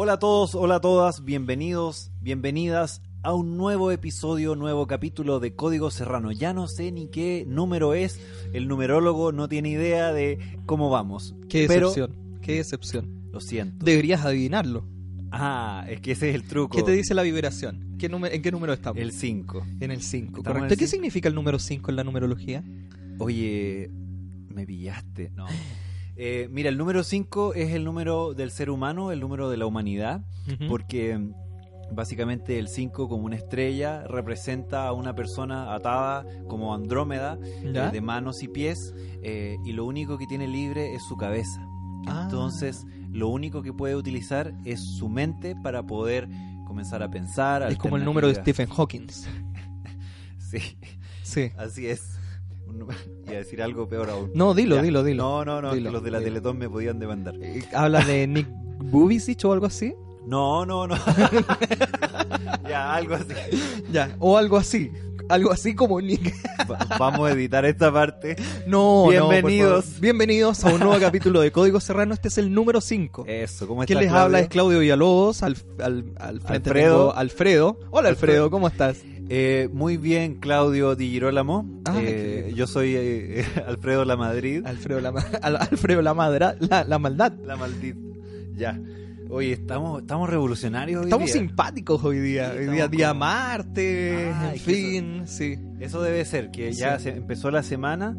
Hola a todos, hola a todas, bienvenidos, bienvenidas a un nuevo episodio, nuevo capítulo de Código Serrano. Ya no sé ni qué número es, el numerólogo no tiene idea de cómo vamos. Qué pero decepción, qué decepción. lo siento. Deberías adivinarlo. Ah, es que ese es el truco. ¿Qué te dice la vibración? ¿Qué número, ¿En qué número estamos? El 5. En el 5, Estamos en correcto. el ¿Qué significa el número 5 en la numerología? Oye, me pillaste. No. Eh, mira, el número 5 es el número del ser humano, el número de la humanidad, porque mm, básicamente el 5 como una estrella representa a una persona atada como Andrómeda, eh, de manos y pies, eh, y lo único que tiene libre es su cabeza. Ah. Entonces, lo único que puede utilizar es su mente para poder comenzar a pensar. es como el número de. Stephen Hawking. Sí, Sí. así es. Iba a decir algo peor aún. No, dilo, Ya. dilo, dilo. No, no, no, Dilo, los de la dilo. Teletón me podían demandar. Eh, ¿Habla de Nick Bubisic o algo así? No, no, no. ya, algo así. Ya, o algo así. Algo así como Nick. Va- Vamos a editar esta parte. No, no, Bienvenidos. favor. Bienvenidos a un nuevo capítulo de Código Serrano. Este es el número 5. Eso, ¿cómo está Quien les Claudio? habla es Claudio Villalobos, al, al, al frente Alfredo. tengo Alfredo. Hola Alfredo, Alfredo. ¿cómo estás? Eh, muy bien, Claudio Di Girolamo. Ah, Eh, yo soy eh, Alfredo La Madrid. Alfredo la, al- Alfredo la, madra, la, la maldad. La maldita. Ya. Oye, estamos, estamos revolucionarios hoy Estamos día. simpáticos hoy día. Sí, hoy día día como- martes, Ah, en fin, sí. Eso debe ser, que ya Sí. se empezó la semana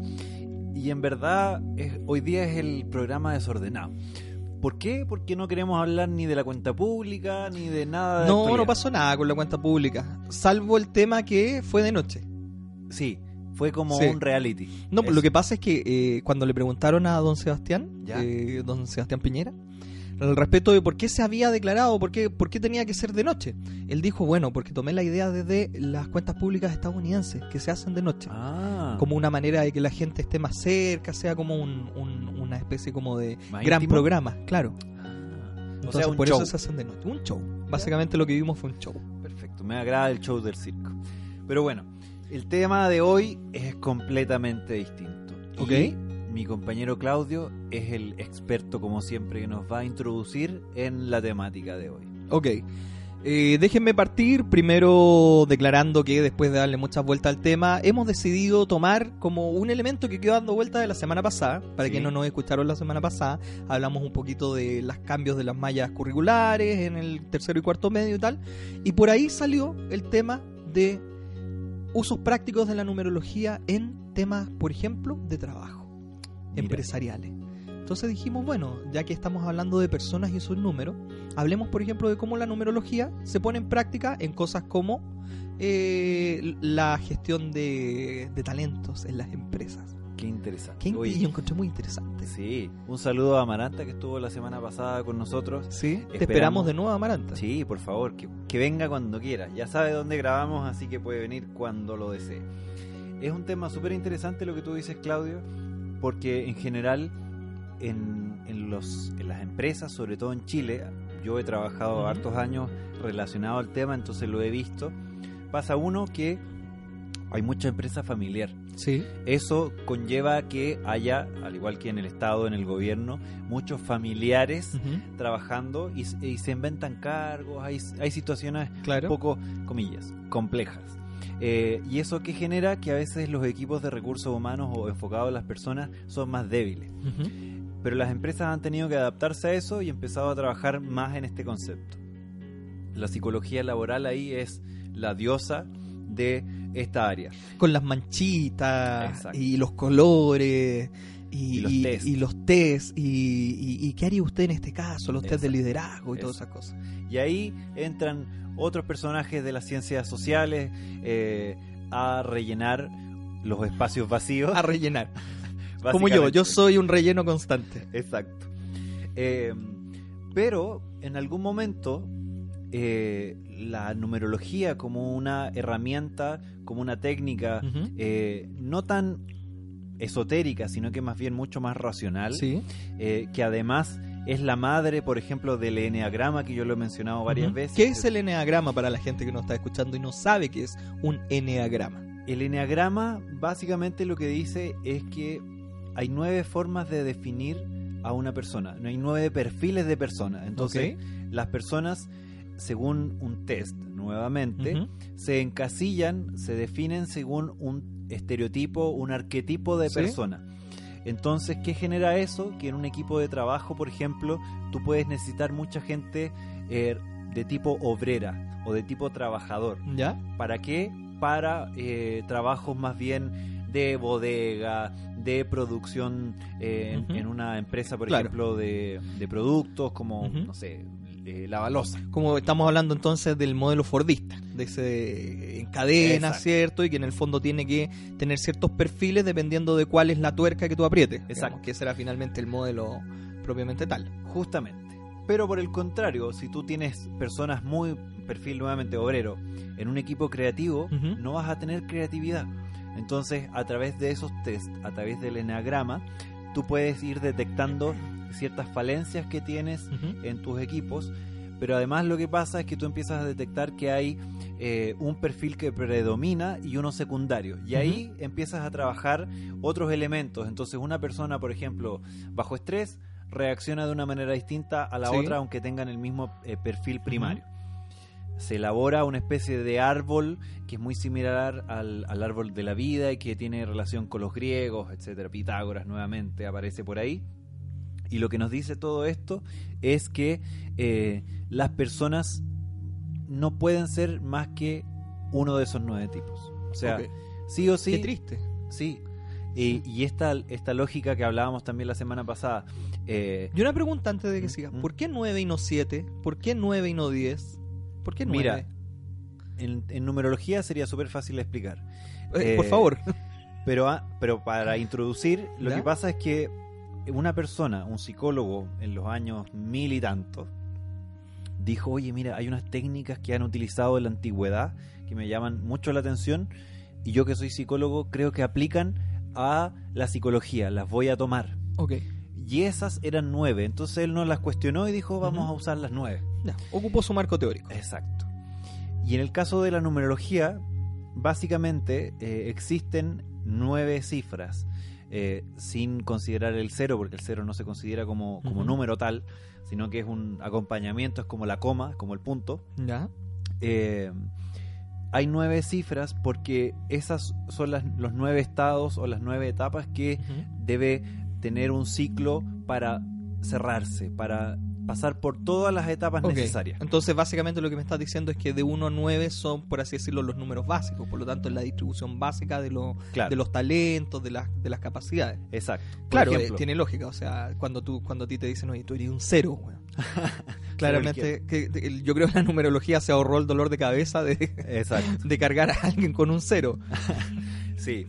y en verdad es- hoy día es el programa desordenado. ¿Por qué? Porque no queremos hablar ni de la cuenta pública ni de nada de No, actualidad. no pasó nada con la cuenta pública, salvo el tema que fue de noche. Sí, fue como Sí. un reality. No, Eso. lo que pasa es que eh, cuando le preguntaron a don Sebastián, Ya. eh, don Sebastián Piñera, al respecto de por qué se había declarado, por qué, por qué tenía que ser de noche, él dijo, bueno, porque tomé la idea desde las cuentas públicas estadounidenses que se hacen de noche. Ah, Como una manera de que la gente esté más cerca, sea como un- un- una especie como de ¿Más gran íntimo? programa, claro. o Entonces sea, un por show. eso se hacen de noche. Un show. Básicamente lo que vimos fue un show. Perfecto, me agrada el show del circo. Pero bueno, el tema de hoy es completamente distinto. Ok. Y mi compañero Claudio es el experto, como siempre, que nos va a introducir en la temática de hoy. Ok. Eh, déjenme partir primero declarando que después de darle muchas vueltas al tema, hemos decidido tomar como un elemento que quedó dando vueltas de la semana pasada. Para Sí. quienes no nos escucharon la semana pasada, hablamos un poquito de los cambios de las mallas curriculares en el tercero y cuarto medio y tal. Y por ahí salió el tema de usos prácticos de la numerología en temas, por ejemplo, de trabajo, Mira. empresariales. Entonces dijimos, bueno, ya que estamos hablando de personas y sus números, hablemos, por ejemplo, de cómo la numerología se pone en práctica en cosas como eh, la gestión de, de talentos en las empresas. Qué interesante. Que Oye, yo encontré muy interesante. sí, un saludo a Amaranta que estuvo la semana pasada con nosotros. ¿Sí? Te Esperamos. esperamos de nuevo, Amaranta. Sí, por favor, que, que venga cuando quiera. Ya sabe dónde grabamos, así que puede venir cuando lo desee. Es un tema súper interesante lo que tú dices, Claudio, porque en general en, en los, en las empresas, sobre todo en Chile, yo he trabajado hartos años relacionado al tema, entonces lo he visto. Pasa uno que hay mucha empresa familiar. Sí. Eso conlleva que haya, al igual que en el Estado, en el gobierno, muchos familiares trabajando y, y se inventan cargos, hay, hay situaciones Claro. un poco, comillas, complejas. Eh, y eso que genera que a veces los equipos de recursos humanos o enfocados en las personas son más débiles. Pero las empresas han tenido que adaptarse a eso y empezado a trabajar más en este concepto. La psicología laboral ahí es la diosa de esta área. Con las manchitas Exacto. y los colores. Y, Y los y- test. y los test, y, y- y qué haría usted en este caso, los test de Exacto. liderazgo y todas esas cosas. Y ahí entran otros personajes de las ciencias sociales eh, a rellenar los espacios vacíos. A rellenar. Como yo, yo soy un relleno constante. Exacto. Eh, pero en algún momento eh, la numerología como una herramienta, como una técnica eh, no tan esotérica, sino que más bien mucho más racional, Sí. eh, que además es la madre, por ejemplo, del eneagrama, que yo lo he mencionado varias veces. ¿Qué es el eneagrama para la gente que nos está escuchando y no sabe qué es un eneagrama? El eneagrama básicamente lo que dice es que hay nueve formas de definir a una persona, no hay nueve perfiles de personas. Entonces, las personas, según un test, nuevamente, se encasillan, se definen según un estereotipo, un arquetipo de Sí. persona. Entonces, ¿qué genera eso? Que en un equipo de trabajo, por ejemplo, tú puedes necesitar mucha gente eh, de tipo obrera o de tipo trabajador. ¿Ya? ¿Para qué? Para eh, trabajos más bien de bodega, de producción eh, en- una empresa, por Claro. ejemplo, de, de productos como, no sé, eh, la balosa. Como estamos hablando entonces del modelo Fordista, de ese en cadena, Exacto. ¿cierto? Y que en el fondo tiene que tener ciertos perfiles dependiendo de cuál es la tuerca que tú aprietes. digamos, Exacto. que será finalmente el modelo propiamente tal. Justamente. Pero por el contrario, si tú tienes personas muy perfil nuevamente obrero en un equipo creativo, no vas a tener creatividad. Entonces, a través de esos test, a través del enagrama, tú puedes ir detectando ciertas falencias que tienes en tus equipos, pero además lo que pasa es que tú empiezas a detectar que hay eh, un perfil que predomina y uno secundario. Y ahí empiezas a trabajar otros elementos. Entonces una persona, por ejemplo, bajo estrés, reacciona de una manera distinta a la Sí. otra, aunque tengan el mismo eh, perfil primario. Se elabora una especie de árbol que es muy similar al, al árbol de la vida y que tiene relación con los griegos, etcétera. Pitágoras nuevamente aparece por ahí. Y lo que nos dice todo esto es que eh, las personas no pueden ser más que uno de esos nueve tipos. O sea, sí o sí. Qué triste. Sí. Y, y esta, esta lógica que hablábamos también la semana pasada. eh, Y una pregunta antes de que Mm, siga. mm. ¿Por qué 9 y no 7? ¿Por qué 9 y no 10? ¿Por qué 9? Mira, en, en numerología sería súper fácil de explicar. Eh, por eh, favor. Pero, ah, pero para introducir, lo ¿Ya? que pasa es que una persona, un psicólogo en los años mil y tantos, dijo, oye, mira, hay unas técnicas que han utilizado en la antigüedad que me llaman mucho la atención y yo que soy psicólogo creo que aplican a la psicología, las voy a tomar. Ok. Y esas eran nueve, entonces él no las cuestionó y dijo, vamos a usar las nueve. Ocupó su marco teórico. Exacto. Y en el caso de la numerología, básicamente eh, existen nueve cifras, eh, sin considerar el cero, porque el cero no se considera como, como número tal, sino que es un acompañamiento, es como la coma, como el punto. Ya. Eh, hay nueve cifras porque esas son las- los nueve estados o las nueve etapas que debe tener un ciclo para cerrarse, para pasar por todas las etapas necesarias. Entonces, básicamente lo que me estás diciendo es que de 1 a 9 son, por así decirlo, los números básicos. Por lo tanto, es la distribución básica de, lo- Claro. de los talentos, de las, de las capacidades. Exacto. Por Claro, ejemplo, eh, tiene lógica. O sea, cuando tú cuando a ti te dicen, oye, tú eres un cero. Claramente, que, que- yo creo que la numerología se ahorró el dolor de cabeza de, Exacto. de cargar a alguien con un cero. Sí.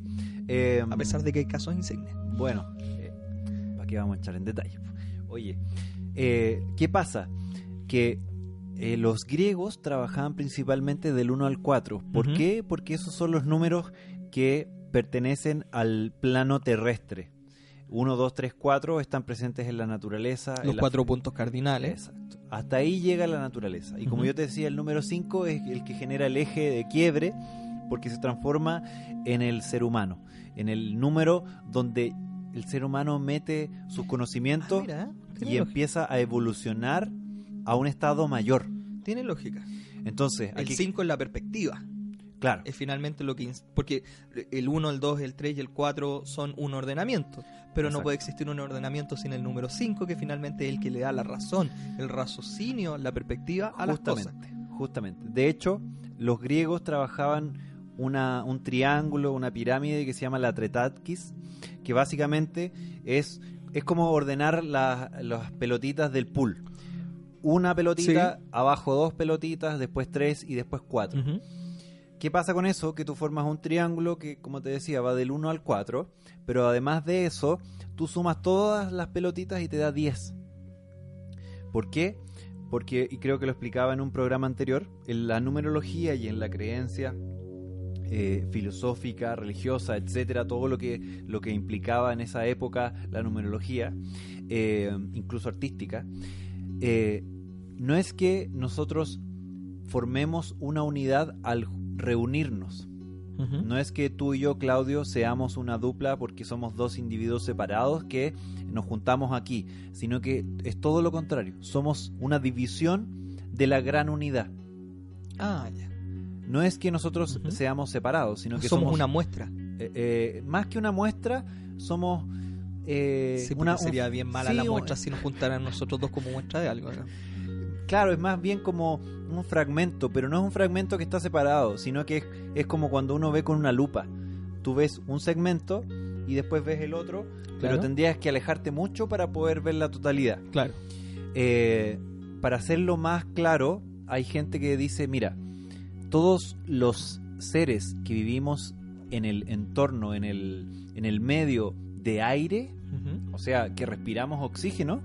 Eh, A pesar de que hay casos insignes. Bueno, ¿para qué vamos a echar en detalle? Oye, eh, ¿qué pasa? Que eh, los griegos trabajaban principalmente del 1 al 4. ¿Por qué? Porque esos son los números que pertenecen al plano terrestre. 1, 2, 3, 4 están presentes en la naturaleza. en Los la cuatro puntos cardinales. Exacto. Hasta ahí llega la naturaleza. Y como yo te decía, el número 5 es el que genera el eje de quiebre porque se transforma en el ser humano, en el número donde el ser humano mete sus Ah, conocimientos tiene, y lógica. empieza a evolucionar a un estado mayor. Tiene lógica. Entonces, El aquí, 5 es la perspectiva. claro, es finalmente lo que... Porque el 1, el 2, el 3 y el 4 son un ordenamiento, pero no puede existir un ordenamiento sin el número 5, que finalmente es el que le da la razón, el raciocinio, la perspectiva a las cosas. justamente, justamente. De hecho, los griegos trabajaban una, un triángulo, una pirámide que se llama la Tretatkis, que básicamente es, es como ordenar la- las pelotitas del pool. Una pelotita, abajo dos pelotitas, después tres y después cuatro. ¿Qué pasa con eso? Que tú formas un triángulo que, como te decía, va del 1 al 4, pero además de eso, tú sumas todas las pelotitas y te da 10. ¿Por qué? Porque, y creo que lo explicaba en un programa anterior, en la numerología y en la creencia eh, filosófica, religiosa, etcétera, todo lo que, lo que implicaba en esa época la numerología, eh, incluso artística, eh, no es que nosotros formemos una unidad al reunirnos. No es que tú y yo, Claudio, seamos una dupla porque somos dos individuos separados que nos juntamos aquí, sino que es todo lo contrario. Somos una división de la gran unidad. Ah, ya. No es que nosotros seamos separados, sino que somos, somos, una muestra. eh, eh, más que una muestra, somos eh, Sí, una, un- sería bien mala sí, la un- muestra si nos juntaran nosotros dos como muestra de algo. ¿no? Claro, es más bien como un fragmento, pero no es un fragmento que está separado, sino que es, es como cuando uno ve con una lupa. Tú ves un segmento y después ves el otro, pero tendrías que alejarte mucho para poder ver la totalidad. Claro. Eh, para hacerlo más claro, hay gente que dice, mira, todos los seres que vivimos en el entorno, en el, en el medio de aire, o sea, que respiramos oxígeno,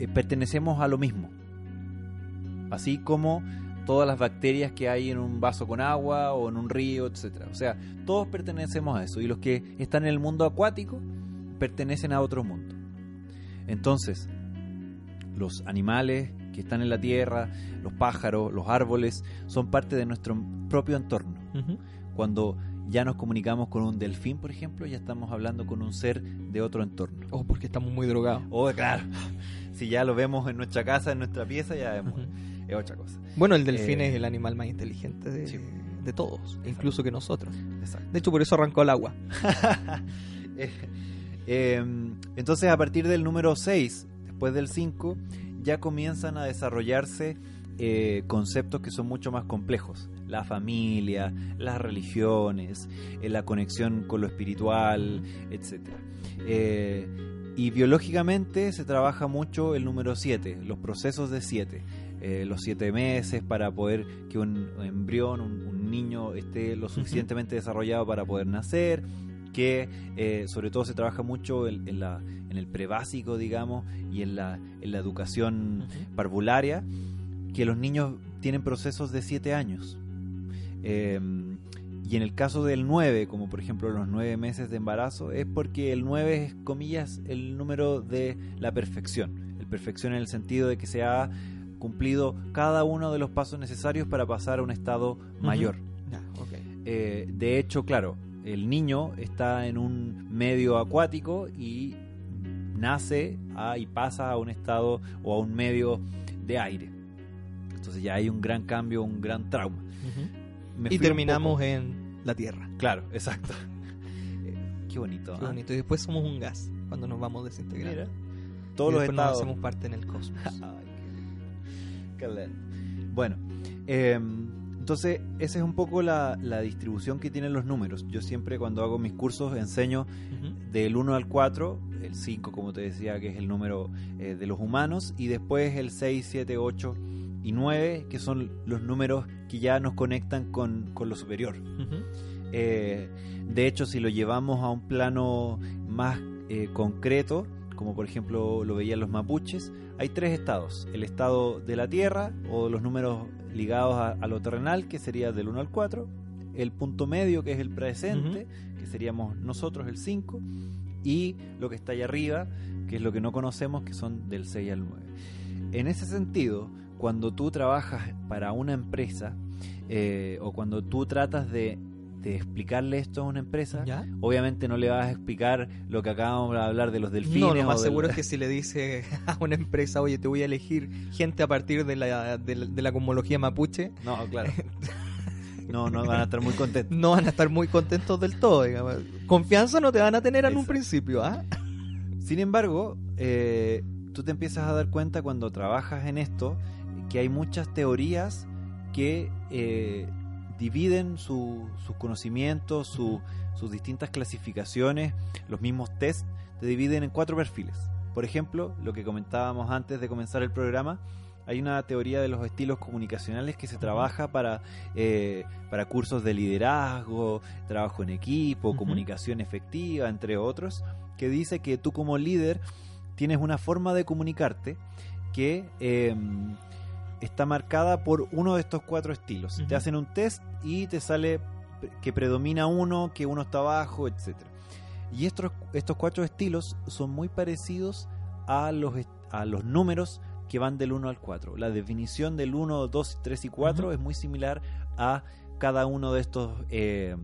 eh, pertenecemos a lo mismo. Así como todas las bacterias que hay en un vaso con agua o en un río, etcétera. O sea, todos pertenecemos a eso. Y los que están en el mundo acuático pertenecen a otro mundo. Entonces, los animales que están en la tierra, los pájaros, los árboles, son parte de nuestro propio entorno. Cuando ya nos comunicamos con un delfín, por ejemplo, ya estamos hablando con un ser de otro entorno. Oh, porque estamos muy drogados. Oh, claro. Si ya lo vemos en nuestra casa, en nuestra pieza, ya Ujú. es otra cosa. Bueno, el delfín Eh, es el animal más inteligente de, sí. de todos, incluso que nosotros. Exacto. De hecho, por eso arrancó el agua. Eh, eh, entonces, a partir del número 6, después del 5, ya comienzan a desarrollarse eh, conceptos que son mucho más complejos. La familia, las religiones, eh, la conexión con lo espiritual, etc. Eh, y biológicamente se trabaja mucho el número 7, los procesos de 7. eh, los siete meses para poder que un embrión, un, un niño esté lo suficientemente desarrollado para poder nacer, que eh, sobre todo se trabaja mucho en, en la, en el prebásico, digamos, y en la, en la educación parvularia, que los niños tienen procesos de 7 años. Eh, y en el caso del 9, como por ejemplo los 9 meses de embarazo, es porque el 9 es, comillas, el número de la perfección. El perfección en el sentido de que se ha cumplido cada uno de los pasos necesarios para pasar a un estado mayor. Eh, de hecho, claro, el niño está en un medio acuático y nace a- y pasa a un estado o a un medio de aire. Entonces ya hay un gran cambio, un gran trauma. Ujú. Me Y terminamos en la Tierra. Claro, exacto. Eh, Qué bonito. Qué ¿ah? bonito. Y después somos un gas cuando nos vamos desintegrando. Mira, todos y los después nos estados. hacemos parte en el cosmos. Ay, qué lindo. Bueno, eh, entonces esa es un poco la, la distribución que tienen los números. Yo siempre cuando hago mis cursos enseño del 1 al 4, el 5 como te decía que es el número eh, de los humanos, y después el 6, 7, 8 y 9, que son los números que ya nos conectan con, con lo superior. Eh, de hecho, si lo llevamos a un plano más eh, concreto, como por ejemplo lo veían los mapuches, hay tres estados. El estado de la tierra, o los números ligados a, a lo terrenal, que sería del 1 al 4. El punto medio, que es el presente, que seríamos nosotros, el 5. Y lo que está allá arriba, que es lo que no conocemos, que son del 6 al 9. En ese sentido, cuando tú trabajas para una empresa, eh, o cuando tú tratas de, de explicarle esto a una empresa, ¿Ya? obviamente no le vas a explicar lo que acabamos de hablar de los delfines. No, lo más del- seguro es que si le dice a una empresa, oye, te voy a elegir gente a partir de la, de la, de la cosmología mapuche, No, claro. No, no van a estar muy contentos. no van a estar muy contentos del todo. digamos. Confianza no te van a tener en un principio, ¿ah? Sin embargo, eh, tú te empiezas a dar cuenta cuando trabajas en esto que hay muchas teorías que eh, dividen su- sus conocimientos, su- sus distintas clasificaciones, los mismos test, te dividen en cuatro perfiles. Por ejemplo, lo que comentábamos antes de comenzar el programa, hay una teoría de los estilos comunicacionales que se trabaja para, eh, para cursos de liderazgo, trabajo en equipo, comunicación efectiva, entre otros, que dice que tú como líder tienes una forma de comunicarte que eh, está marcada por uno de estos cuatro estilos. Te hacen un test y te sale que predomina uno, que uno está abajo, etcétera. Y estos, estos cuatro estilos son muy parecidos a los, a los números que van del 1 al 4. La definición del 1, 2, 3 y 4 Ujú. es muy similar a cada uno de estos eh,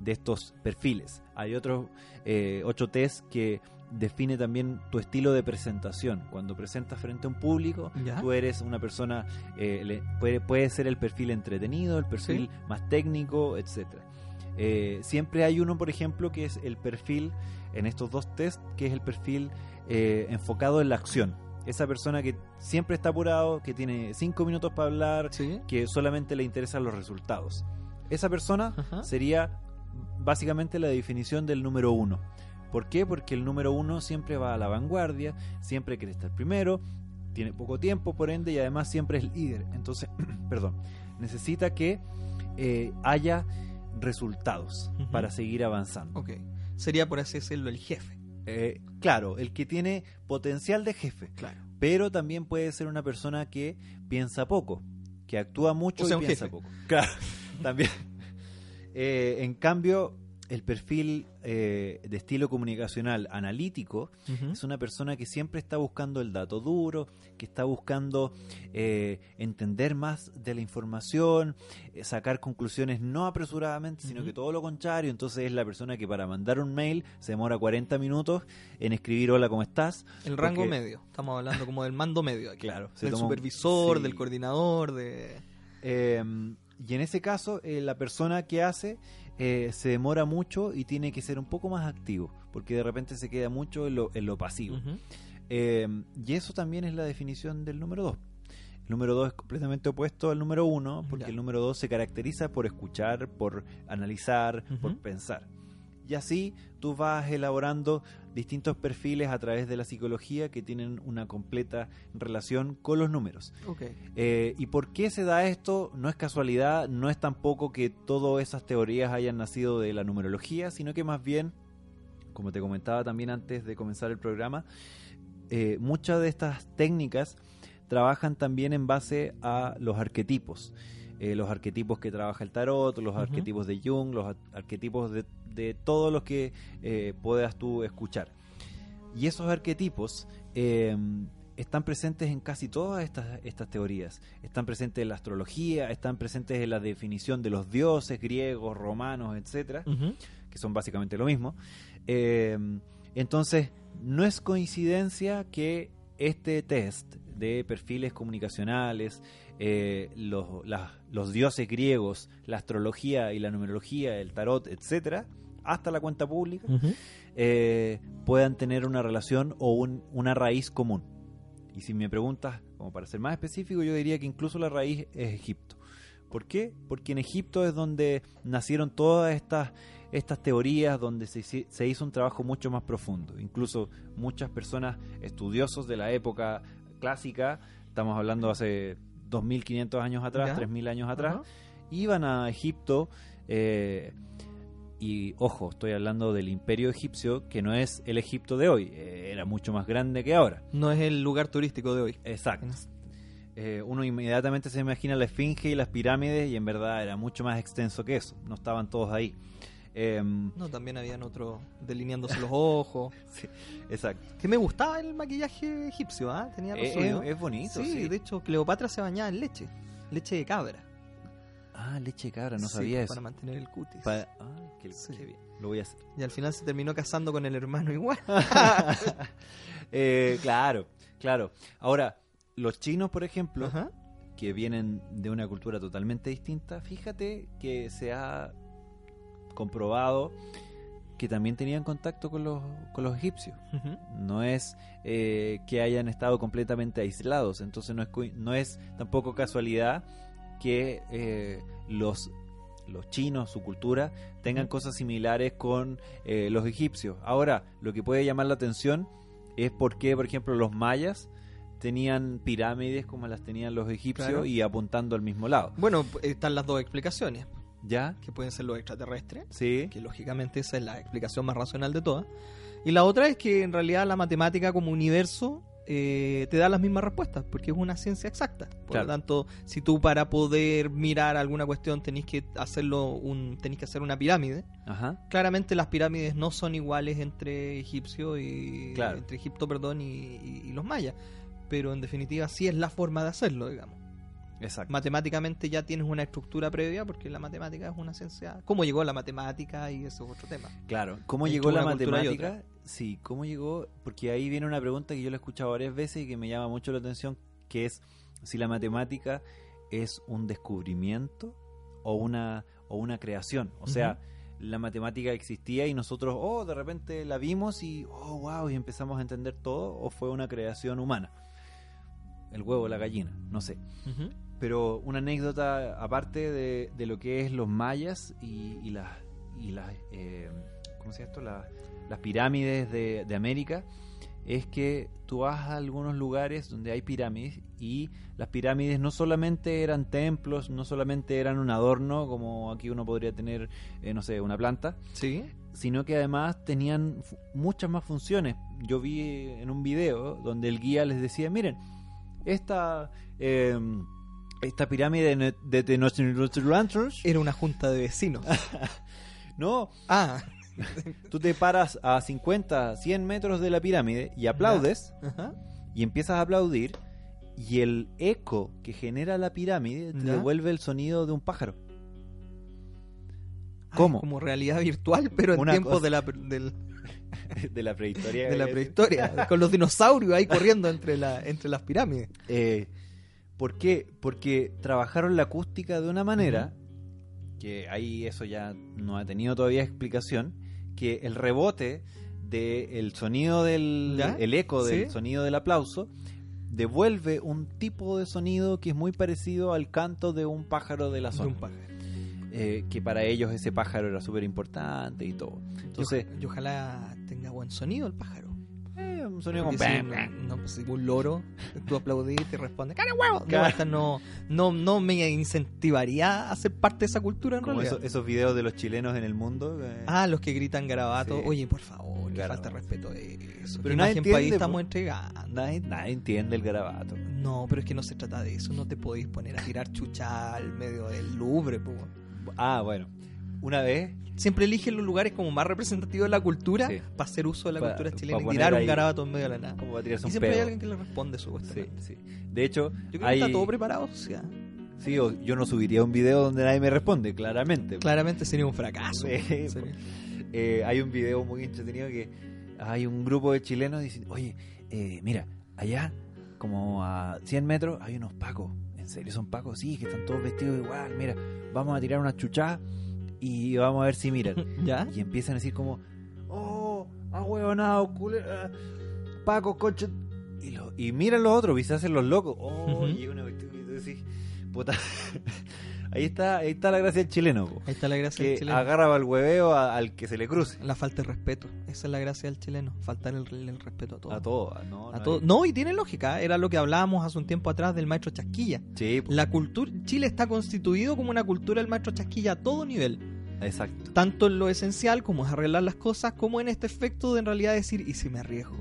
de estos perfiles. Hay otros eh, ocho test que define también tu estilo de presentación. Cuando presentas frente a un público, Ya. tú eres una persona, eh, le- puede, puede ser el perfil entretenido, el perfil Sí. más técnico, etcétera. Eh, siempre hay uno, por ejemplo, que es el perfil, en estos dos test, que es el perfil eh, enfocado en la acción. Esa persona que siempre está apurado, que tiene cinco minutos para hablar, Sí. que solamente le interesan los resultados. Esa persona Ajá. sería básicamente la definición del número uno. ¿Por qué? Porque el número uno siempre va a la vanguardia, siempre quiere estar primero, tiene poco tiempo por ende y además siempre es líder. Entonces, perdón, necesita que eh, haya resultados para seguir avanzando. Ok. Sería, por así decirlo, el jefe. Eh, claro, el que tiene potencial de jefe, Claro. pero también puede ser una persona que piensa poco, que actúa mucho O sea, y un piensa jefe. poco. Claro, también. Eh, en cambio, el perfil eh, de estilo comunicacional analítico es una persona que siempre está buscando el dato duro, que está buscando eh, entender más de la información, eh, sacar conclusiones no apresuradamente, sino que todo lo contrario. Entonces es la persona que para mandar un mail se demora 40 minutos en escribir hola, ¿cómo estás? El rango medio. Estamos hablando como del mando medio aquí. Claro, Del toma supervisor, sí. del coordinador, de... Eh, y en ese caso, eh, la persona que hace eh, se demora mucho y tiene que ser un poco más activo, porque de repente se queda mucho en lo, en lo pasivo. Eh, y eso también es la definición del número 2. El número 2 es completamente opuesto al número 1, porque Ya. el número 2 se caracteriza por escuchar, por analizar, por pensar. Y así tú vas elaborando distintos perfiles a través de la psicología que tienen una completa relación con los números. Eh, ¿Y por qué se da esto? No es casualidad, no es tampoco que todas esas teorías hayan nacido de la numerología, sino que más bien, como te comentaba también antes de comenzar el programa, eh, muchas de estas técnicas trabajan también en base a los arquetipos. Eh, los arquetipos que trabaja el tarot, los arquetipos de Jung, los ar- arquetipos de, de todos los que eh, puedas tú escuchar. Y esos arquetipos eh, están presentes en casi todas estas, estas teorías. Están presentes en la astrología, están presentes en la definición de los dioses griegos, romanos, etcétera, que son básicamente lo mismo. Eh, entonces, no es coincidencia que este test de perfiles comunicacionales, eh, los, los dioses griegos, la astrología y la numerología, el tarot, etcétera, hasta la cuenta pública, eh, puedan tener una relación o un- una raíz común. Y si me preguntas, como para ser más específico, yo diría que incluso la raíz es Egipto. ¿Por qué? Porque en Egipto es donde nacieron todas estas, estas teorías, donde se, se hizo un trabajo mucho más profundo. Incluso muchas personas estudiosos de la época clásica, estamos hablando hace 2.500 años atrás, Ya. 3.000 años atrás, iban a Egipto eh, y ojo, estoy hablando del imperio egipcio que no es el Egipto de hoy, eh, era mucho más grande que ahora. No es el lugar turístico de hoy. Exacto. Eh, uno inmediatamente se imagina la esfinge y las pirámides y en verdad era mucho más extenso que eso, no estaban todos ahí. Em, No, también habían otros delineándose los ojos. sí, exacto. Que me gustaba el maquillaje egipcio, ¿ah? Tenía lo Eh, suyo. es, es bonito, sí, sí. de hecho, Cleopatra se bañaba en leche. Leche de cabra. Ah, leche de cabra, no Sí, sabía eso. Para mantener el cutis. Ah, qué, Sí. qué bien, lo voy a hacer. Y al final se terminó casando con el hermano igual. Eh, claro, claro. Ahora, los chinos, por ejemplo, Ajá. que vienen de una cultura totalmente distinta, fíjate que se ha comprobado que también tenían contacto con los, con los egipcios. No es eh, que hayan estado completamente aislados, entonces no es, no es tampoco casualidad que eh, los, los chinos, su cultura, tengan cosas similares con eh, los egipcios. Ahora, lo que puede llamar la atención es porque, por ejemplo, los mayas tenían pirámides como las tenían los egipcios Claro. y apuntando al mismo lado. Bueno, están las dos explicaciones, ¿Ya? que pueden ser los extraterrestres, Sí. que lógicamente esa es la explicación más racional de todas. Y la otra es que en realidad la matemática como universo eh, te da las mismas respuestas, porque es una ciencia exacta. Por Claro. lo tanto, si tú para poder mirar alguna cuestión tenés que hacerlo un, tenés que hacer una pirámide, Ajá. claramente las pirámides no son iguales entre egipcio y Claro. entre Egipto, perdón, y, y- y los mayas, pero en definitiva sí es la forma de hacerlo, digamos. Exacto. Matemáticamente ya tienes una estructura previa porque la matemática es una ciencia. ¿Cómo llegó la matemática? Y eso es otro tema. Claro, ¿cómo llegó la matemática? Sí, ¿cómo llegó? Porque ahí viene una pregunta que yo la he escuchado varias veces y que me llama mucho la atención, que es si la matemática es un descubrimiento o una, o una creación. O sea, la matemática existía y nosotros, oh, de repente la vimos y, oh, wow, y empezamos a entender todo, o fue una creación humana. El huevo, la gallina, no sé. Ujú. Pero una anécdota aparte de, de lo que es los mayas y, y las, y las eh, ¿cómo se llama esto? Las, las pirámides de, de América, es que tú vas a algunos lugares donde hay pirámides y las pirámides no solamente eran templos, no solamente eran un adorno, como aquí uno podría tener, eh, no sé, una planta, Sí. sino que además tenían muchas más funciones. Yo vi en un video donde el guía les decía, miren, esta, eh, esta pirámide de, de Tenochtitlan, Era una junta de vecinos. no, ah. tú te paras a 50, 100 metros de la pirámide y aplaudes Ajá. y empiezas a aplaudir y el eco que genera la pirámide te Ya. devuelve el sonido de un pájaro. ¿Cómo? como realidad virtual, pero en tiempos de la, del- de la prehistoria. de la eh, prehistoria. con los dinosaurios ahí corriendo entre, la, entre las pirámides. Eh, ¿Por qué? Porque trabajaron la acústica de una manera que ahí eso ya no ha tenido todavía explicación, que el rebote del sonido del ¿Ya? el eco del ¿Sí? sonido del aplauso devuelve un tipo de sonido que es muy parecido al canto de un pájaro de la De zona. un pájaro. Eh, que para ellos ese pájaro era súper importante y todo. Entonces, y ojalá tenga buen sonido el pájaro. Un sonido como... Porque si no, pues, un loro, tú aplaudís y te responde, ¡cara huevo! No, esta no, no, no me incentivaría a ser parte de esa cultura en como realidad. esos, esos videos de los chilenos en el mundo. eh, Ah, los que gritan garabato. Sí. Oye, por favor, Garabato. falta respeto eso. Pero ¿Qué nadie imagen país entiende, estamos entregando? nadie, nadie entiende el garabato. No, pero es que no se trata de eso. No te podéis poner a tirar chucha al medio del Louvre, po. Ah, bueno. Una vez Siempre eligen los lugares como más representativos de la cultura Sí. para hacer uso de la Pa- cultura chilena y tirar un garabato en medio de la nada. como tirarse Y un siempre hay alguien que le responde, Sí, supuestamente. sí. De hecho, Yo creo hay- que está todo preparado, o sea, sí, o- yo no subiría un video donde nadie me responde, claramente. claramente sería un fracaso. Sí, Sería- Eh, hay un video muy entretenido que hay un grupo de chilenos diciendo, oye, eh, mira, allá, como a 100 metros, hay unos pacos. ¿En serio son pacos? Sí, que están todos vestidos igual. Mira, vamos a tirar una chuchá y vamos a ver si miran. ¿Ya? Y empiezan a decir como, oh, ahueonado, culera, Paco, coche. Y, lo, y miran los otros y se hacen los locos. Oh, y una cuestión y tú decís, puta. ahí está, ahí está la gracia del chileno, po, Ahí está la gracia del que chileno. agarra al hueveo a- al que se le cruce. La falta de respeto. Esa es la gracia del chileno. Faltar el, el respeto a todo. A todo, ¿no? A no todo. hay- No, y tiene lógica. Era lo que hablábamos hace un tiempo atrás del maestro Chasquilla. Sí, po, La cultura, Chile está constituido como una cultura del maestro Chasquilla a todo nivel. exacto. Tanto en lo esencial como es arreglar las cosas, como en este efecto de en realidad decir, ¿y si me arriesgo?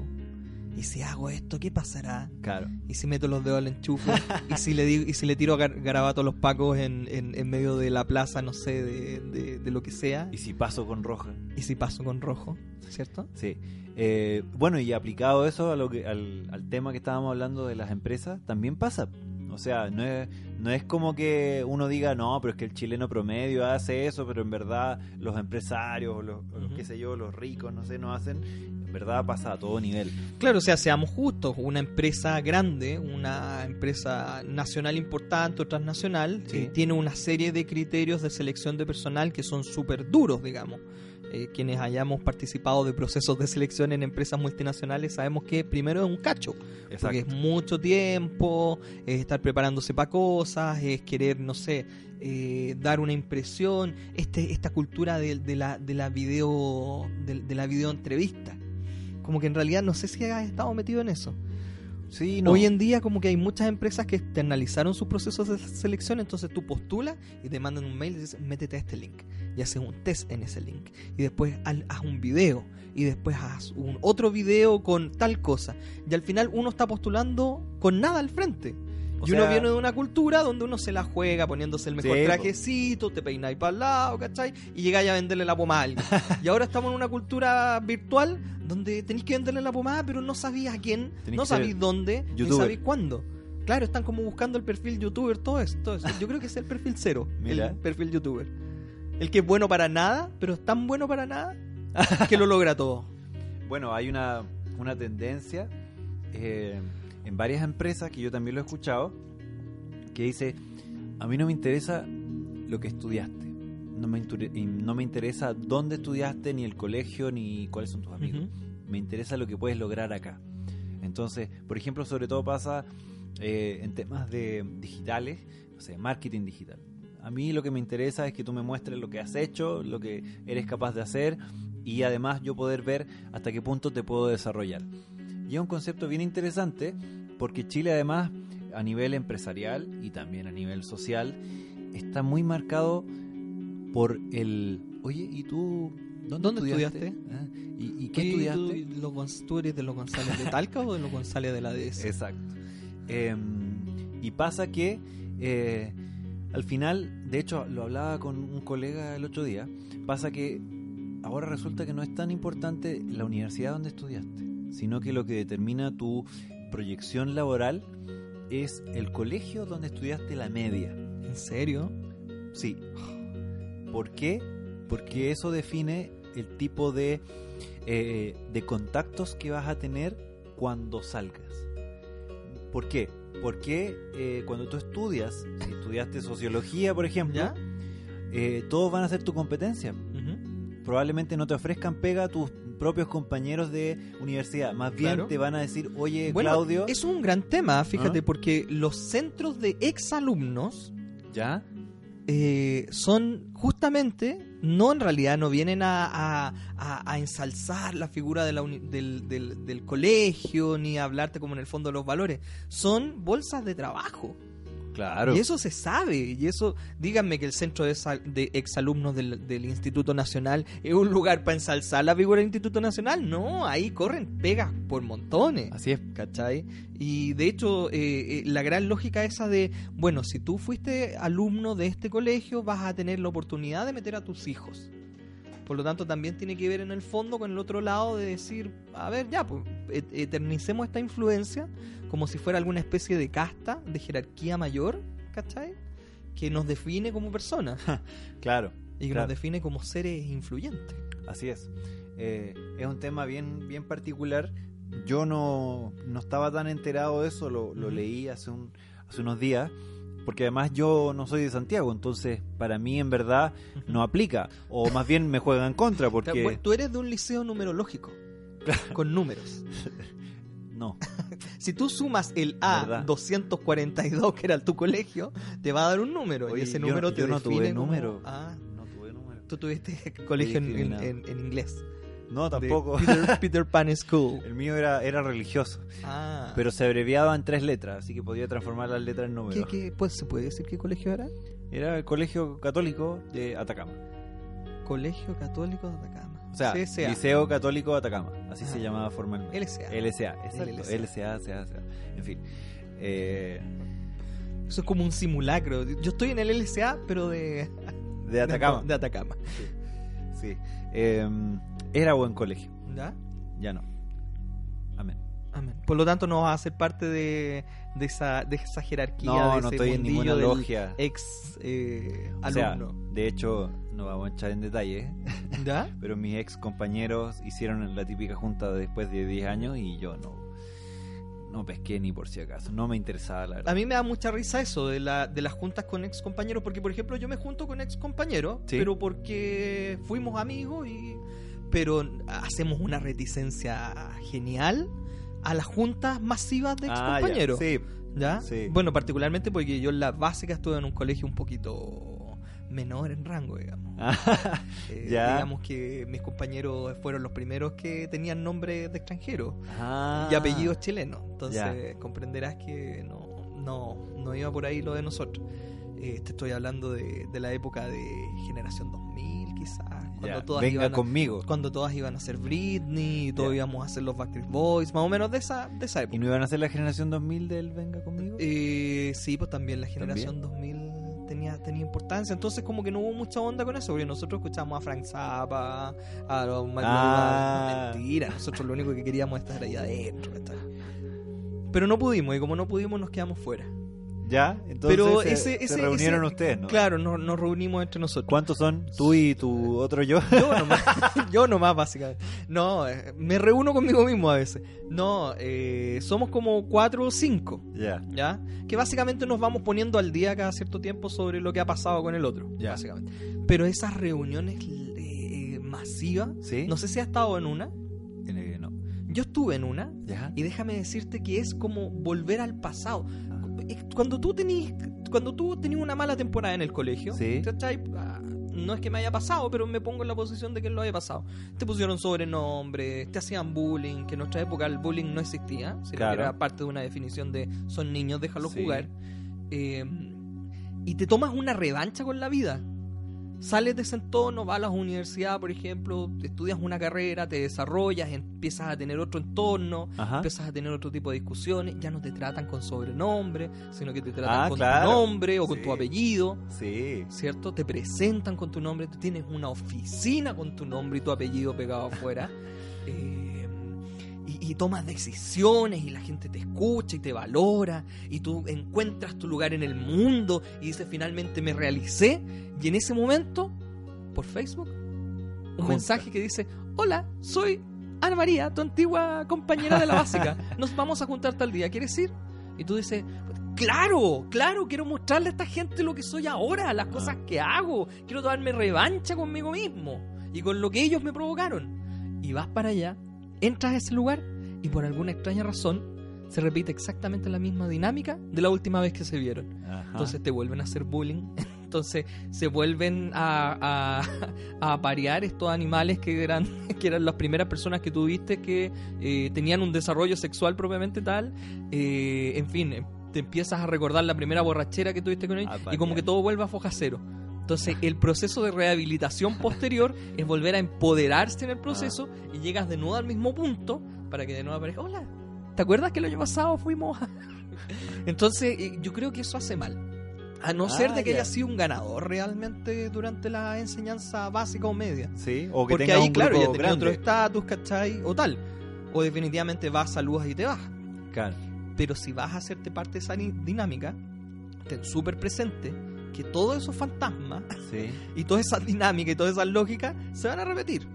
¿Y si hago esto? ¿Qué pasará? Claro. ¿Y si meto los dedos al enchufe? ¿Y si le, digo, y si le tiro gar- garabato a los pacos en, en, en medio de la plaza, no sé, de, de, de lo que sea? Y si paso con roja. ¿Y si paso con rojo? ¿Cierto? Sí. Eh, bueno, y aplicado eso a lo que, al, al tema que estábamos hablando de las empresas, también pasa. O sea, no es, no es como que uno diga, no, pero es que el chileno promedio hace eso, pero en verdad los empresarios, o los, o los qué sé yo, los ricos, no sé, no hacen. En verdad pasa a todo nivel. Claro, o sea, seamos justos, una empresa grande, una empresa nacional importante o transnacional, Sí. eh, tiene una serie de criterios de selección de personal que son súper duros, digamos. Eh, quienes hayamos participado de procesos de selección en empresas multinacionales sabemos que primero es un cacho, porque es mucho tiempo, es estar preparándose para cosas, es querer, no sé, eh, dar una impresión, este, esta cultura de, de la, de la video, de, de la videoentrevista. Como que en realidad no sé si has estado metido en eso. Sí, no. Hoy en día como que hay muchas empresas que externalizaron sus procesos de selección, entonces tú postulas y te mandan un mail y dices, métete a este link. Y haces un test en ese link. Y después haz un video. Y después haz un otro video con tal cosa. Y al final uno está postulando con nada al frente. O y uno viene de una cultura donde uno se la juega poniéndose el mejor Sí, trajecito, te peináis para el lado, ¿cachai? Y llegáis a venderle la pomada a alguien. y ahora estamos en una cultura virtual donde tenéis que venderle la pomada, pero no sabéis a quién, no sabéis dónde, ni youtuber. sabéis cuándo. Claro, están como buscando el perfil youtuber, todo eso, todo eso. Yo creo que es el perfil cero, Mira. el perfil youtuber. El que es bueno para nada, pero es tan bueno para nada que lo logra todo. Bueno, hay una, una tendencia eh, en varias empresas que yo también lo he escuchado que dice, a mí no me interesa lo que estudiaste. No me, no me interesa dónde estudiaste, ni el colegio, ni cuáles son tus amigos. Me interesa lo que puedes lograr acá. Entonces, por ejemplo, sobre todo pasa eh, en temas de digitales, o sea, marketing digital. A mí lo que me interesa es que tú me muestres lo que has hecho, lo que eres capaz de hacer y además yo poder ver hasta qué punto te puedo desarrollar. Y es un concepto bien interesante porque Chile además a nivel empresarial y también a nivel social está muy marcado por el, oye, ¿y tú dónde, ¿Dónde estudiaste? Ah, ¿Y, y qué ¿Y estudiaste? ¿Tú, los tú eres de los González de Talca o de los González de la DS? Exacto. Eh, y pasa que eh, al final, de hecho lo hablaba con un colega el otro día, pasa que ahora resulta que no es tan importante la universidad donde estudiaste, sino que lo que determina tu proyección laboral es el colegio donde estudiaste la media. ¿En serio? Sí. ¿Por qué? Porque eso define el tipo de, eh, de contactos que vas a tener cuando salgas. ¿Por qué? Porque eh, cuando tú estudias, si estudiaste sociología, por ejemplo, eh, todos van a ser tu competencia. Probablemente no te ofrezcan pega tus propios compañeros de universidad. Más bien Claro. te van a decir, oye, Bueno, Claudio, es un gran tema, fíjate, ¿Ah? porque los centros de exalumnos ¿ya? eh, son justamente, no en realidad, no vienen a, a- a- a ensalzar la figura de la uni- del, del- del colegio, ni a hablarte como en el fondo de los valores, son bolsas de trabajo. Claro. Y eso se sabe, y eso, díganme que el centro de, de exalumnos del, del Instituto Nacional es un lugar para ensalzar la figura del Instituto Nacional, no, ahí corren pegas por montones. Así es. ¿Cachai? Y de hecho, eh, eh, la gran lógica esa de, bueno, si tú fuiste alumno de este colegio, vas a tener la oportunidad de meter a tus hijos. Por lo tanto, también tiene que ver en el fondo con el otro lado de decir, a ver, ya, pues, et- eternicemos esta influencia como si fuera alguna especie de casta, de jerarquía mayor, ¿cachai? Que nos define como personas Claro. y que Claro. nos define como seres influyentes. Así es. Eh, es un tema bien, bien particular. Yo no, no estaba tan enterado de eso, lo, lo leí hace, un, hace unos días, porque además yo no soy de Santiago, entonces para mí en verdad no aplica, o más bien me juega en contra, porque... Tú eres de un liceo numerológico, con números. No, Si tú sumas el ¿Verdad? A242, que era tu colegio, te va a dar un número. Oye, y ese yo- número te yo no tuve como- número. Ah, no tuve número. tú tuviste colegio en inglés. No, tampoco. Peter, Peter Pan School. El mío era, era religioso, Ah. pero se abreviaba en tres letras, así que podía transformar las letras en ¿Qué, números. qué, pues, ¿Se puede decir qué colegio era? Era el colegio católico de Atacama. Colegio Católico de Atacama. O sea, CSA. Liceo Católico de Atacama, así Ah. se llamaba formalmente. LSA. LSA, exacto. LSA. LSA. En fin. Eh, Eso es como un simulacro. Yo estoy en el LSA, pero de, de Atacama. De, Atacama. Sí. Eh, era buen colegio. ¿Ya? Ya no. Amén. Amén. Por lo tanto, no vas a ser parte de, de, esa, de esa jerarquía. No, de no ese estoy en ninguna logia. Ex eh, O sea, alumno. de hecho, no vamos a echar en detalle, ¿Ya? pero mis ex compañeros hicieron la típica junta después de 10 años y yo no. No pesqué ni por si acaso. No me interesaba, la verdad. A mí me da mucha risa eso de, la, de las juntas con ex compañeros, porque por ejemplo yo me junto con ex compañeros, Sí. pero porque fuimos amigos y pero hacemos una reticencia genial a las juntas masivas de ex Ah, ya. compañeros. Sí, ¿Ya? Sí. Bueno, particularmente porque yo en la básica estuve en un colegio un poquito menor en rango, digamos. Eh, Ya. Digamos que mis compañeros fueron los primeros que tenían nombre de extranjero Ah. y apellidos chilenos. Entonces Ya. comprenderás que no, no, no iba por ahí lo de nosotros. Eh, te estoy hablando de, de la época de generación 2000, quizás. Cuando Ya, todas Venga iban a- conmigo. cuando todas iban a ser Britney y todos íbamos a hacer los Backstreet Boys, más o menos de esa, de esa ¿Y época. no iban a ser la generación 2000 del Venga conmigo? Eh, sí, pues también la generación 2000 tenía, tenía importancia. Entonces, como que no hubo mucha onda con eso, porque nosotros escuchamos a Frank Zappa, a los Ah. Mentira, nosotros lo único que queríamos es estar ahí adentro. Pero no pudimos, y como no pudimos, nos quedamos fuera. ¿Ya? Entonces Pero se, ese- se ese- reunieron ese- ustedes, ¿no? Claro, nos, nos reunimos entre nosotros. ¿Cuántos son? ¿Tú y tu otro yo? Yo nomás, yo nomás, básicamente. No, eh, me reúno conmigo mismo a veces. No, eh, somos como cuatro o cinco, ya. ¿ya? Que básicamente nos vamos poniendo al día cada cierto tiempo sobre lo que ha pasado con el otro, Ya. básicamente. Pero esas reuniones eh, masivas, ¿Sí? no sé si has estado en una. Eh, no. Yo estuve en una ¿Ya? y déjame decirte que es como volver al pasado. Cuando tú tenías cuando tú tenías una mala temporada en el colegio. Ah, no es que me haya pasado, pero me pongo en la posición de que lo haya pasado. Te pusieron sobrenombres, te hacían bullying, que en nuestra época el bullying no existía, sino Claro. que era parte de una definición de son niños, déjalos Sí. jugar. Eh, y te tomas una revancha con la vida. Sales de ese entorno, vas a la universidad, por ejemplo, estudias una carrera, te desarrollas, empiezas a tener otro entorno, Ajá. empiezas a tener otro tipo de discusiones, ya no te tratan con sobrenombre, sino que te tratan Ah, con claro. tu nombre o con tu apellido, Sí. ¿cierto? Te presentan con tu nombre, tú tienes una oficina con tu nombre y tu apellido pegado afuera. eh, y, tomas decisiones y la gente te escucha y te valora y tú encuentras tu lugar en el mundo y dices finalmente me realicé y en ese momento por Facebook un mensaje que dice hola soy Ana María tu antigua compañera de la básica. Nos vamos a juntar tal día ¿quieres ir? y tú dices claro claro quiero mostrarle a esta gente lo que soy ahora las cosas que hago. Quiero darme revancha conmigo mismo y con lo que ellos me provocaron. Y vas para allá entras a ese lugar y por alguna extraña razón se repite exactamente la misma dinámica de la última vez que se vieron. Ajá. Entonces te vuelven a hacer bullying. Entonces se vuelven a, a, a aparear estos animales que eran, que eran las primeras personas que tuviste que eh, tenían un desarrollo sexual propiamente tal. Eh, en fin, eh, te empiezas a recordar la primera borrachera que tuviste con ellos y como que todo vuelve a foja cero. Entonces el proceso de rehabilitación posterior es volver a empoderarse en el proceso y llegas de nuevo al mismo punto para que de nuevo aparezca, hola, ¿te acuerdas que el año pasado fuimos a... Entonces eh, yo creo que eso hace mal. A no Ah, ser de que ya. haya sido un ganador realmente durante la enseñanza básica o media. Sí, o que Porque tenga ahí, un claro, ya grupo otro grande. estatus, ¿cachai? O tal. O definitivamente vas, saludas y te vas. Claro. Pero si vas a hacerte parte de esa dinámica, ten súper presente que todos esos fantasmas Sí. y todas esas dinámicas y todas esas lógicas se van a repetir.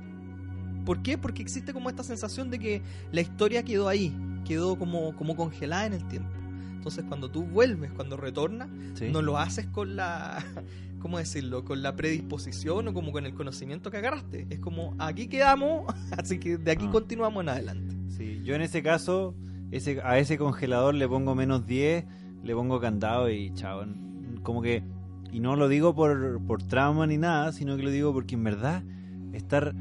¿Por qué? Porque existe como esta sensación de que la historia quedó ahí, quedó como, como congelada en el tiempo. Entonces cuando tú vuelves, cuando retornas, Sí. no lo haces con la, ¿cómo decirlo? Con la predisposición o como con el conocimiento que agarraste. Es como, aquí quedamos, así que de aquí Ah. continuamos en adelante. Sí, yo en ese caso, ese, a ese congelador le pongo menos 10, le pongo candado y chao. Como que, y no lo digo por, por trauma ni nada, sino que lo digo porque en verdad estar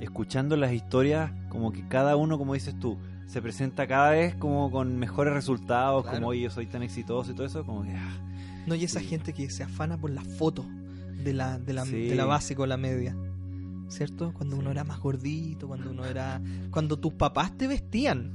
escuchando las historias, como que cada uno, como dices tú, se presenta cada vez como con mejores resultados, Claro. como oye, yo soy tan exitoso y todo eso, como que... ah, No, y esa Sí. gente que se afana por las fotos de la, de la, Sí. de la básica o la media. ¿Cierto? Cuando Sí. uno era más gordito, cuando uno era. Cuando tus papás te vestían.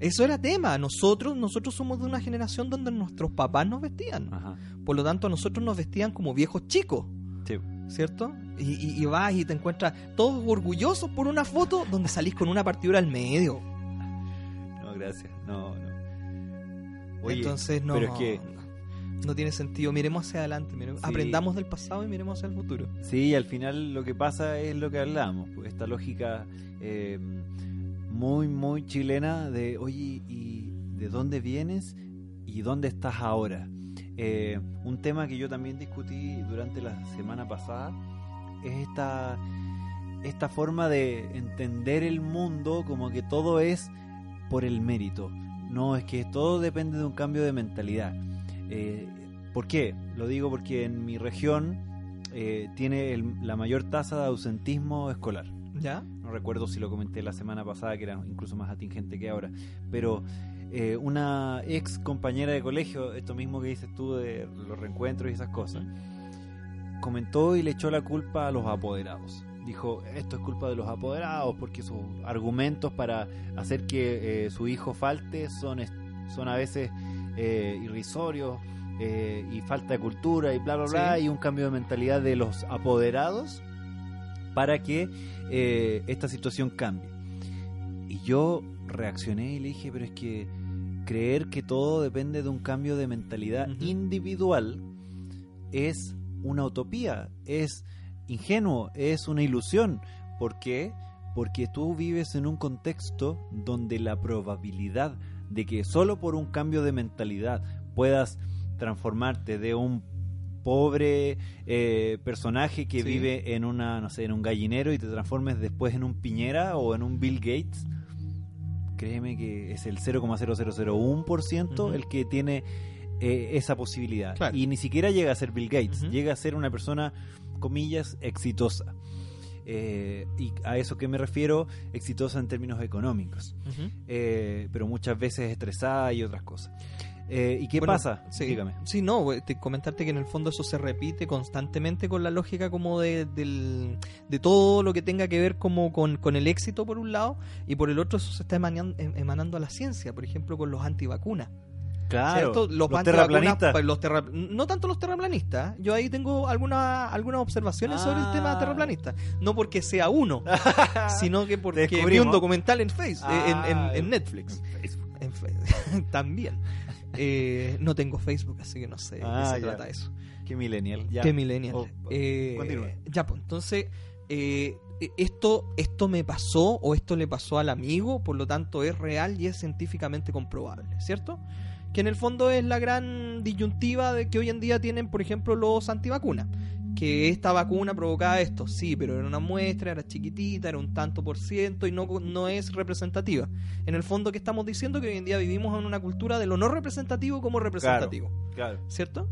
Eso era tema. Nosotros, nosotros somos de una generación donde nuestros papás nos vestían. Ajá. Por lo tanto, a nosotros nos vestían como viejos chicos. Sí. ¿Cierto? Y, y- y vas y te encuentras todos orgullosos por una foto donde salís con una partidura al medio. No, gracias. No, no. Oye, Entonces no, pero es que no tiene sentido. Miremos hacia adelante, miremos- Sí. aprendamos del pasado y miremos hacia el futuro. Sí, y al final lo que pasa es lo que hablamos, pues, esta lógica eh, muy, muy chilena de, oye, ¿y de dónde vienes y dónde estás ahora? Eh, un tema que yo también discutí durante la semana pasada es esta, esta forma de entender el mundo como que todo es por el mérito. No, es que todo depende de un cambio de mentalidad. Eh, ¿Por qué? Lo digo porque en mi región eh, tiene el- la mayor tasa de ausentismo escolar. ¿Ya? No recuerdo si lo comenté la semana pasada, que era incluso más atingente que ahora. Pero eh, una ex compañera de colegio, esto mismo que dices tú de los reencuentros y esas cosas, comentó y le echó la culpa a los apoderados. Dijo, esto es culpa de los apoderados porque sus argumentos para hacer que eh, su hijo falte son, son a veces eh, irrisorios y falta de cultura y bla, bla, bla, Sí. y un cambio de mentalidad de los apoderados para que esta situación cambie. Y yo reaccioné y le dije, pero es que creer que todo depende de un cambio de mentalidad individual es una utopía, es ingenuo, es una ilusión. ¿Por qué? Porque tú vives en un contexto donde la probabilidad de que solo por un cambio de mentalidad puedas transformarte de un pobre eh, personaje que Sí. vive en una no sé en un gallinero y te transformes después en un piñera o en un Bill Gates créeme que es el 0,0001% Ujú. el que tiene eh, esa posibilidad Claro. y ni siquiera llega a ser Bill Gates llega a ser una persona comillas exitosa Eh, y a eso que me refiero exitosa en términos económicos eh, pero muchas veces estresada y otras cosas. Eh, ¿Y qué Bueno, pasa? Sí, Dígame. Sí, no, comentarte que en el fondo eso se repite constantemente con la lógica como de, del- de todo lo que tenga que ver como con, con el éxito por un lado y por el otro eso se está emanan- em- emanando a la ciencia, por ejemplo con los antivacunas. Claro, ¿cierto? los, terraplanistas. pues, los terra- no tanto los terraplanistas. Yo ahí tengo alguna, algunas observaciones sobre el tema Ah. terraplanista. No porque sea uno, sino que porque vi un documental en Facebook, Ah, en, en- en en- Netflix. En Facebook. En También. Eh, no tengo Facebook, así que no sé de Ah, qué se ya. trata eso. Qué millennial. Ya. Qué millennial. Oh, Eh, continúe. ya, pues, entonces, eh, esto, esto me pasó o esto le pasó al amigo, por lo tanto es real y es científicamente comprobable, ¿cierto? Que en el fondo es la gran disyuntiva de que hoy en día tienen, por ejemplo, los antivacunas. Que esta vacuna provocaba esto, sí, pero era una muestra, era chiquitita, era un tanto por ciento y no, no es representativa. En el fondo, que estamos diciendo? Que hoy en día vivimos en una cultura de lo no representativo como representativo. Claro. ¿cierto?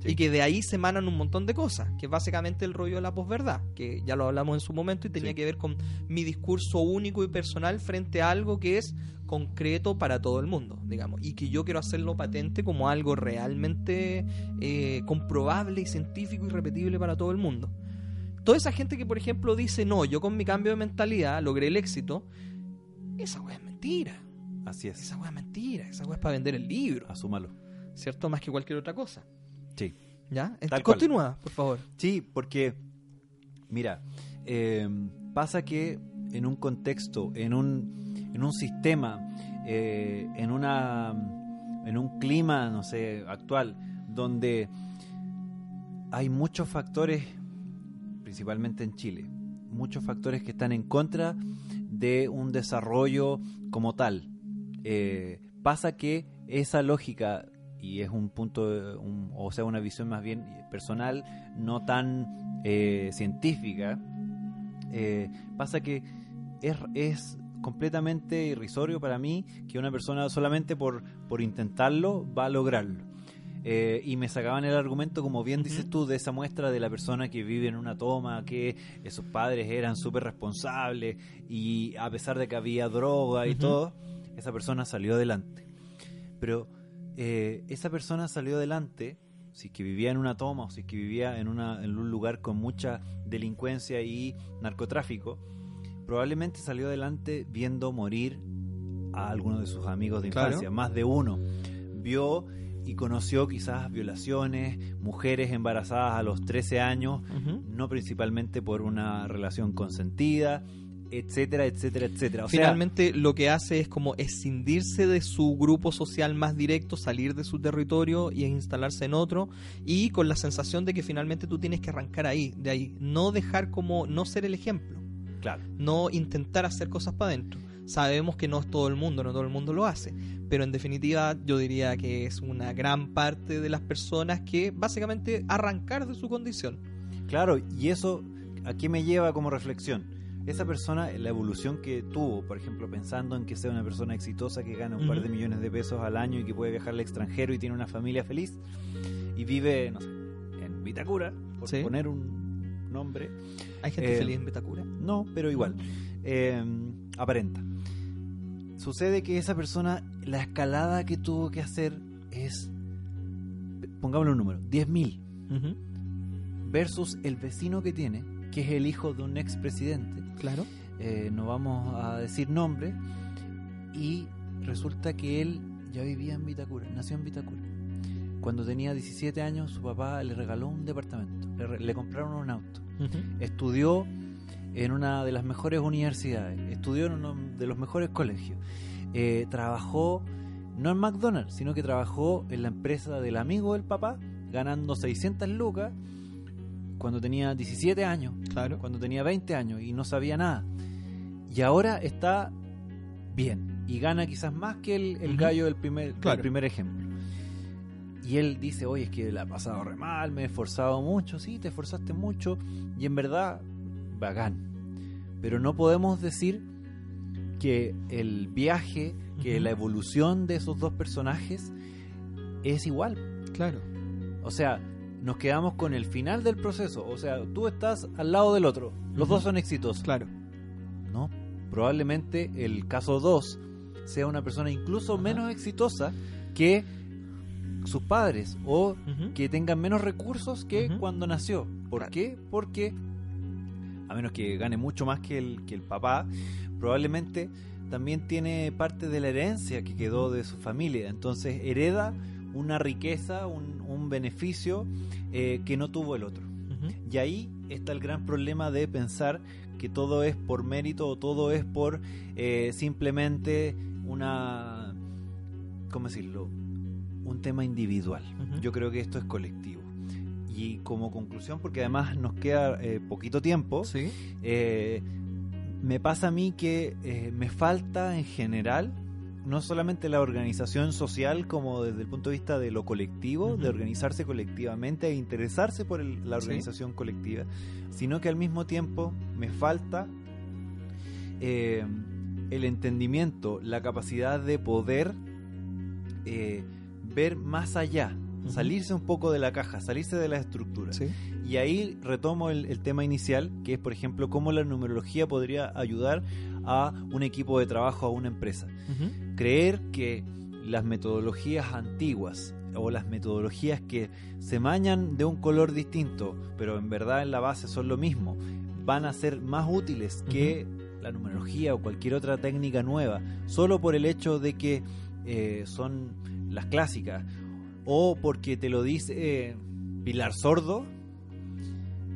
Sí. Y que de ahí se emanan un montón de cosas, que es básicamente el rollo de la posverdad, que ya lo hablamos en su momento y tenía Sí. que ver con mi discurso único y personal frente a algo que es concreto para todo el mundo, digamos, y que yo quiero hacerlo patente como algo realmente eh, comprobable y científico y repetible para todo el mundo. Toda esa gente que, por ejemplo, dice, no, yo con mi cambio de mentalidad logré el éxito, esa weá es mentira, Así es. esa weá es mentira, esa weá es para vender el libro, Asúmalo. ¿cierto? Más que cualquier otra cosa. Sí. ¿Ya? Este, cual. Continúa, por favor. Sí, porque, mira, eh, pasa que en un contexto, en un, en un sistema, eh, en, una, en un clima, no sé, actual, donde hay muchos factores, principalmente en Chile, muchos factores que están en contra de un desarrollo como tal. Eh, pasa que esa lógica, y es un punto, eh, un- o sea, una visión más bien personal, no tan eh, científica, eh, pasa que es, es completamente irrisorio para mí que una persona solamente por, por intentarlo va a lograrlo. Eh, y me sacaban el argumento, como bien dices tú, de esa muestra de la persona que vive en una toma, que sus padres eran súper responsables y a pesar de que había droga y Ujú. todo, esa persona salió adelante. Pero eh, esa persona salió adelante, si es que vivía en una toma o si es que vivía en, una, en un lugar con mucha delincuencia y narcotráfico, probablemente salió adelante viendo morir a algunos de sus amigos de Claro. infancia, más de uno. Vio y conoció quizás violaciones, mujeres embarazadas a los 13 años, no principalmente por una relación consentida, etcétera, etcétera, etcétera. O sea, Finalmente lo que hace es como escindirse de su grupo social más directo, salir de su territorio y instalarse en otro y con la sensación de que finalmente tú tienes que arrancar ahí, de ahí, no dejar como no ser el ejemplo, claro, no intentar hacer cosas para adentro. Sabemos que no es todo el mundo, no todo el mundo lo hace, pero en definitiva yo diría que es una gran parte de las personas que básicamente arrancar de su condición. claro, y eso a qué me lleva como reflexión. Esa persona, la evolución que tuvo, por ejemplo, pensando en que sea una persona exitosa que gana un par de millones de pesos al año y que puede viajar al extranjero y tiene una familia feliz y vive, no sé, en Vitacura, por Sí. poner un nombre, Hay gente Eh, feliz en Betacura. No, pero igual. Eh, aparenta. Sucede que esa persona, la escalada que tuvo que hacer es, pongámosle un número, 10.000 Ujú, versus el vecino que tiene, que es el hijo de un expresidente. Claro. Eh, no vamos a decir nombre. Y resulta que él ya vivía en Vitacura, nació en Vitacura. Cuando tenía 17 años, su papá le regaló un departamento, le, compraron un auto estudió en una de las mejores universidades, estudió en uno de los mejores colegios, eh, trabajó no en McDonald's, sino que trabajó en la empresa del amigo del papá, ganando 600 lucas cuando tenía 17 años, Claro. cuando tenía 20 años y no sabía nada. Y ahora está bien y gana quizás más que el, gallo del primer, Claro. primer ejemplo. Y él dice, oye, es que la he pasado re mal, me he esforzado mucho, sí, te esforzaste mucho, y en verdad, bacán. Pero no podemos decir que el viaje, que la evolución de esos dos personajes es igual. Claro. O sea, nos quedamos con el final del proceso. O sea, tú estás al lado del otro. Los dos son exitosos. Claro. No, probablemente el caso 2 sea una persona incluso Ajá. menos exitosa que sus padres o que tengan menos recursos que cuando nació. ¿Por Claro. qué? Porque, a menos que gane mucho más que el, que el papá, probablemente también tiene parte de la herencia que quedó de su familia. Entonces hereda una riqueza, un, un beneficio eh, que no tuvo el otro. Y ahí está el gran problema de pensar que todo es por mérito o todo es por eh, simplemente una, ¿cómo decirlo? Un tema individual. Yo creo que esto es colectivo. Y como conclusión, porque además nos queda eh, poquito tiempo, Sí. me pasa a mí que me falta en general no solamente la organización social como desde el punto de vista de lo colectivo, de organizarse colectivamente e interesarse por el- la Sí. organización colectiva, sino que al mismo tiempo me falta eh, el entendimiento, la capacidad de poder eh, ver más allá, salirse un poco de la caja, salirse de la estructura. Sí. Y ahí retomo el, el tema inicial, que es, por ejemplo, cómo la numerología podría ayudar a un equipo de trabajo, a una empresa. Creer que las metodologías antiguas o las metodologías que se mañan de un color distinto, pero en verdad en la base son lo mismo, van a ser más útiles que la numerología o cualquier otra técnica nueva, solo por el hecho de que eh, son las clásicas, o porque te lo dice eh, Pilar Sordo,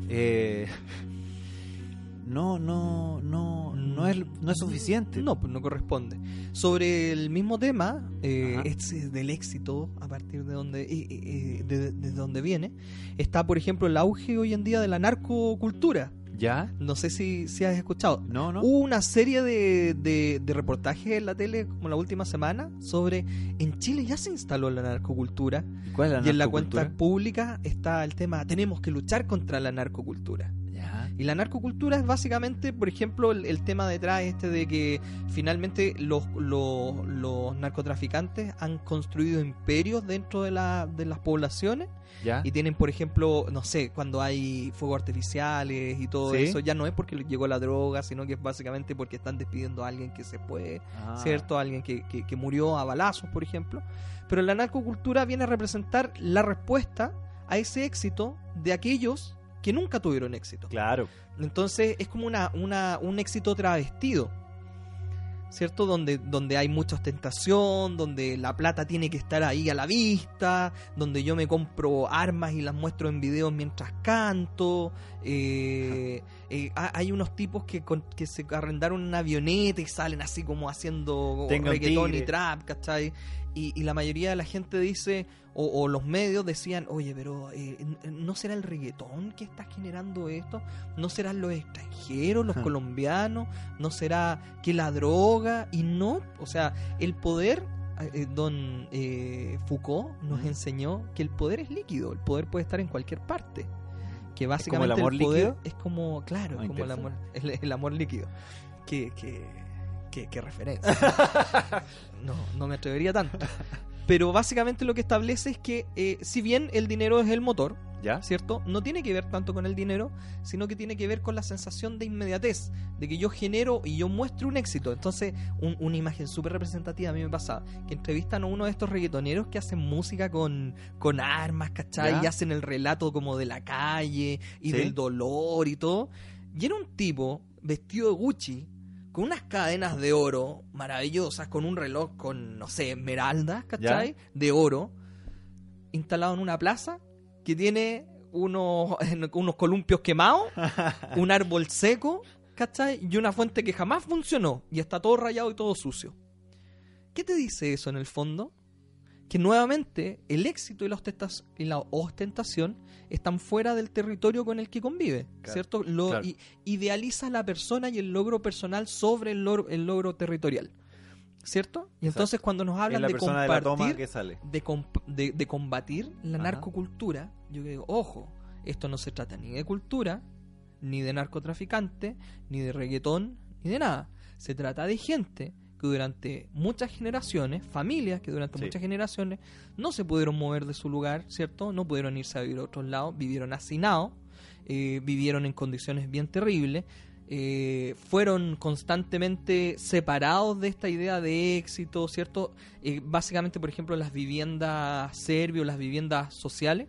eh, no, no, no, no es, no es suficiente. No, pues no corresponde. Sobre el mismo tema, eh, este del éxito, a partir de donde, eh, eh, de, de donde viene, está, por ejemplo, el auge hoy en día de la narcocultura. ¿Ya? No sé si, si has escuchado. No, no. Hubo una serie de, de, de reportajes en la tele como la última semana sobre en Chile ya se instaló la narcocultura ¿Cuál es la y en la narcocultura? cuenta pública está el tema tenemos que luchar contra la narcocultura. Y la narcocultura es básicamente, por ejemplo, el, el tema detrás este de que finalmente los, los, los narcotraficantes han construido imperios dentro de, la, de las poblaciones Ya. y tienen, por ejemplo, no sé, cuando hay fuegos artificiales y todo Sí. eso, ya no es porque llegó la droga, sino que es básicamente porque están despidiendo a alguien que se fue, Ah. ¿cierto? Alguien que, que, que murió a balazos, por ejemplo. Pero la narcocultura viene a representar la respuesta a ese éxito de aquellos que nunca tuvieron éxito. Claro. Entonces es como una, una, un éxito travestido. ¿Cierto? Donde, donde hay mucha ostentación, donde la plata tiene que estar ahí a la vista, donde yo me compro armas y las muestro en videos mientras canto. eh, eh, ha- hay unos tipos que, con- que se arrendaron una avioneta y salen así como haciendo reggaetón y trap, ¿cachai? Y, y la mayoría de la gente dice, o, o los medios decían, oye, pero eh, ¿no será el reggaetón que está generando esto? ¿No serán los extranjeros, los colombianos? ¿No será que la droga? Y no, o sea, el poder, eh, don eh, Foucault nos enseñó que el poder es líquido, el poder puede estar en cualquier parte. Que como el básicamente amor poder líquido? es como, claro, es como el amor, el, el amor líquido. Que, que, que, que referencia. no, no me atrevería tanto. Pero básicamente lo que establece es que eh, si bien el dinero es el motor, ¿Ya? ¿cierto? No tiene que ver tanto con el dinero, sino que tiene que ver con la sensación de inmediatez, de que yo genero y yo muestro un éxito. Entonces, un- una imagen súper representativa a mí me pasa, que entrevistan a uno de estos reggaetoneros que hacen música con, con armas, ¿cachai? Ya. Y hacen el relato como de la calle y Sí. del dolor y todo. Y era un tipo vestido de Gucci, con unas cadenas de oro maravillosas, con un reloj con, no sé, esmeraldas, ¿cachai? De oro, instalado en una plaza que tiene unos, unos columpios quemados, un árbol seco, ¿cachai? Y una fuente que jamás funcionó y está todo rayado y todo sucio. ¿Qué te dice eso en el fondo? Que nuevamente el éxito y la, ostentación, y la ostentación están fuera del territorio con el que convive, Claro, ¿cierto? Lo, claro. idealiza la persona y el logro personal sobre el logro, el logro territorial, ¿cierto? Y entonces cuando nos hablan la de compartir, sale. de, comp- de- de combatir la Ajá. narcocultura, yo digo, ojo, esto no se trata ni de cultura, ni de narcotraficante, ni de reggaetón, ni de nada. Se trata de gente que durante muchas generaciones, familias que durante Sí. muchas generaciones no se pudieron mover de su lugar, ¿cierto? No pudieron irse a vivir a otros lados, vivieron hacinados, eh, vivieron en condiciones bien terribles, eh, fueron constantemente separados de esta idea de éxito, ¿cierto? Eh, básicamente, por ejemplo, las viviendas serbios, las viviendas sociales,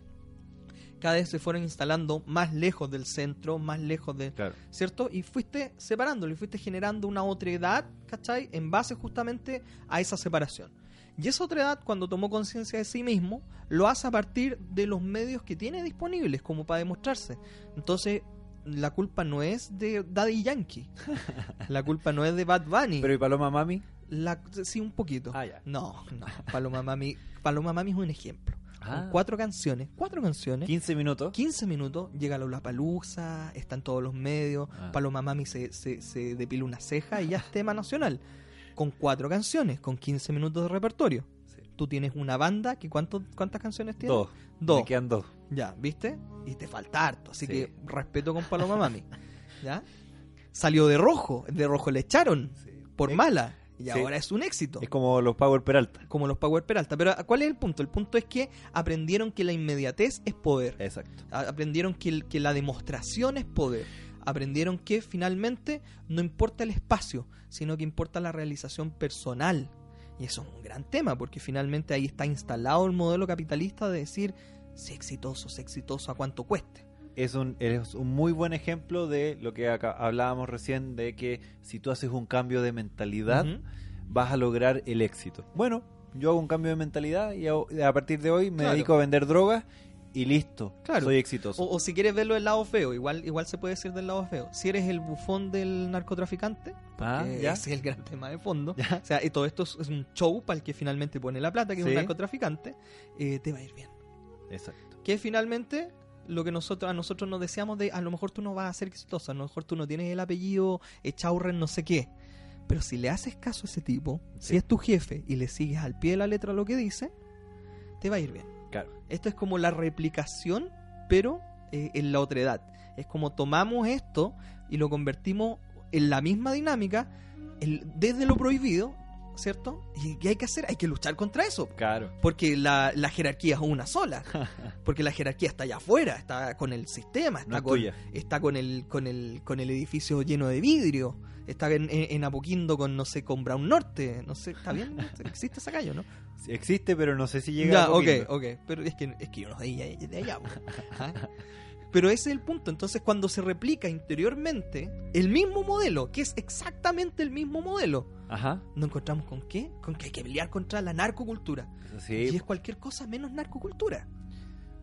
cada vez se fueron instalando más lejos del centro, más lejos de, Claro. ¿cierto? Y fuiste separándolo y fuiste generando una otra edad, ¿cachai? En base justamente a esa separación. Y esa otra edad, cuando tomó conciencia de sí mismo, lo hace a partir de los medios que tiene disponibles como para demostrarse. Entonces, la culpa no es de Daddy Yankee. la culpa no es de Bad Bunny. Pero ¿y Paloma Mami? La- sí, un poquito. Ah, ya. No, no. Paloma Mami, Paloma Mami es un ejemplo. Ah. Con cuatro canciones, cuatro canciones. 15 minutos. 15 minutos, llega Lola Palusa, está en todos los medios, Ah. Paloma Mami se, se, se depila una ceja y ya es tema nacional. Con cuatro canciones, con 15 minutos de repertorio. Sí. Tú tienes una banda que ¿cuánto, ¿cuántas canciones tienes? Dos. Dos. Me quedan dos. Ya, ¿viste? Y te falta harto, así Sí. que respeto con Paloma Mami. ¿Ya? Salió de rojo, de rojo le echaron por mala y Sí. ahora es un éxito. Es como los Power Peralta. Como los Power Peralta. Pero ¿cuál es el punto? El punto es que aprendieron que la inmediatez es poder. Exacto. Aprendieron que, que la demostración es poder. Aprendieron que finalmente no importa el espacio, sino que importa la realización personal. Y eso es un gran tema, porque finalmente ahí está instalado el modelo capitalista de decir, sé exitoso, sé exitoso a cuanto cueste. Es un, es un muy buen ejemplo de lo que acá hablábamos recién, de que si tú haces un cambio de mentalidad, vas a lograr el éxito. Bueno, yo hago un cambio de mentalidad y a partir de hoy me Claro. dedico a vender drogas y listo, Claro. soy exitoso. O, o si quieres verlo del lado feo, igual, igual se puede decir del lado feo. Si eres el bufón del narcotraficante, Ah, ya. ese es el gran tema de fondo. Ya. O sea, y todo esto es, es un show para el que finalmente pone la plata, que es un narcotraficante, eh, te va a ir bien. Exacto. que finalmente lo que nosotros a nosotros nos deseamos de a lo mejor tú no vas a ser exitoso, a lo mejor tú no tienes el apellido Echaurren no sé qué. Pero si le haces caso a ese tipo, Sí. si es tu jefe y le sigues al pie de la letra lo que dice, te va a ir bien. Claro. Esto es como la replicación, pero eh, en la otra edad. Es como tomamos esto y lo convertimos en la misma dinámica el- desde lo prohibido, ¿cierto? ¿Y qué hay que hacer? Hay que luchar contra eso. Claro. Porque la, la jerarquía es una sola. Porque la jerarquía está allá afuera, está con el sistema, está, No con, tuya. está con el, con el, con el edificio lleno de vidrio, está en, Apoquindo con, no sé, con Brown Norte, no sé, ¿está bien? Existe esa calle, ¿no? Sí, Existe, pero no sé si llega Ya, a ok, ok, pero es que, es que yo no soy de de allá. ¿Ah? Pero ese es el punto, entonces cuando se replica interiormente el mismo modelo, que es exactamente el mismo modelo, Ajá. ¿nos encontramos con qué? Con que hay que pelear contra la narcocultura. Eso Y Sí. es cualquier cosa menos narcocultura.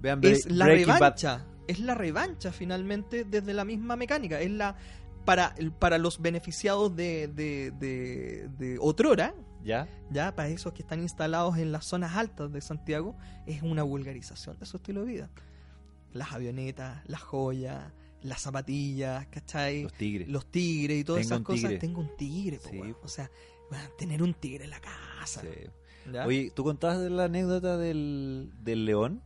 Vean es la Bad. revancha. Es la revancha finalmente desde la misma mecánica. Es la para, para los beneficiados de, de, de, de otrora, ¿Ya? ya para esos que están instalados en las zonas altas de Santiago, es una vulgarización de su estilo de vida. Las avionetas, las joyas, las zapatillas, ¿cachai? Los tigres. Los tigres y todas Tengo esas cosas. tigre. Tengo un tigre, po, Sí. O sea, tener un tigre en la casa. Sí. Oye, ¿tú contabas de la anécdota del, del león?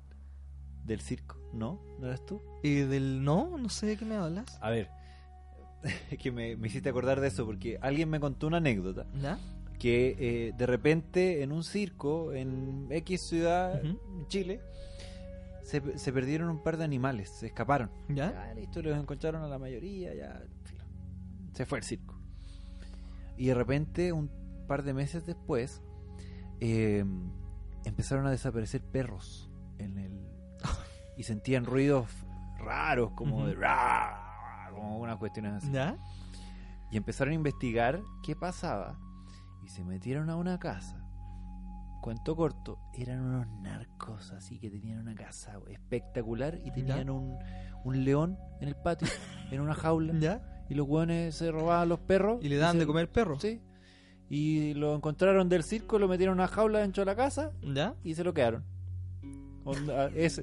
¿Del circo? ¿No? ¿No eras tú? Y del no, no sé de qué me hablas. A ver, es que me, me hiciste acordar de eso porque alguien me contó una anécdota ¿Ya? que eh, de repente en un circo en X ciudad, en Chile, se, se perdieron un par de animales, se escaparon. ¿Ya? Ya, listo, los encontraron a la mayoría, ya, se fue el circo. Y de repente, un par de meses después, eh, empezaron a desaparecer perros en el y sentían ruidos raros como de como unas cuestiones así. ¿Ya? Y empezaron a investigar qué pasaba y se metieron a una casa. Cuento corto, eran unos narcos así que tenían una casa espectacular y tenían un, un león en el patio, en una jaula. ¿Ya? Y los hueones se robaban los perros. ¿Y le daban se- de comer perro? Sí. y lo encontraron del circo, lo metieron a una jaula dentro de la casa ¿Ya? y se lo quedaron. Onda, es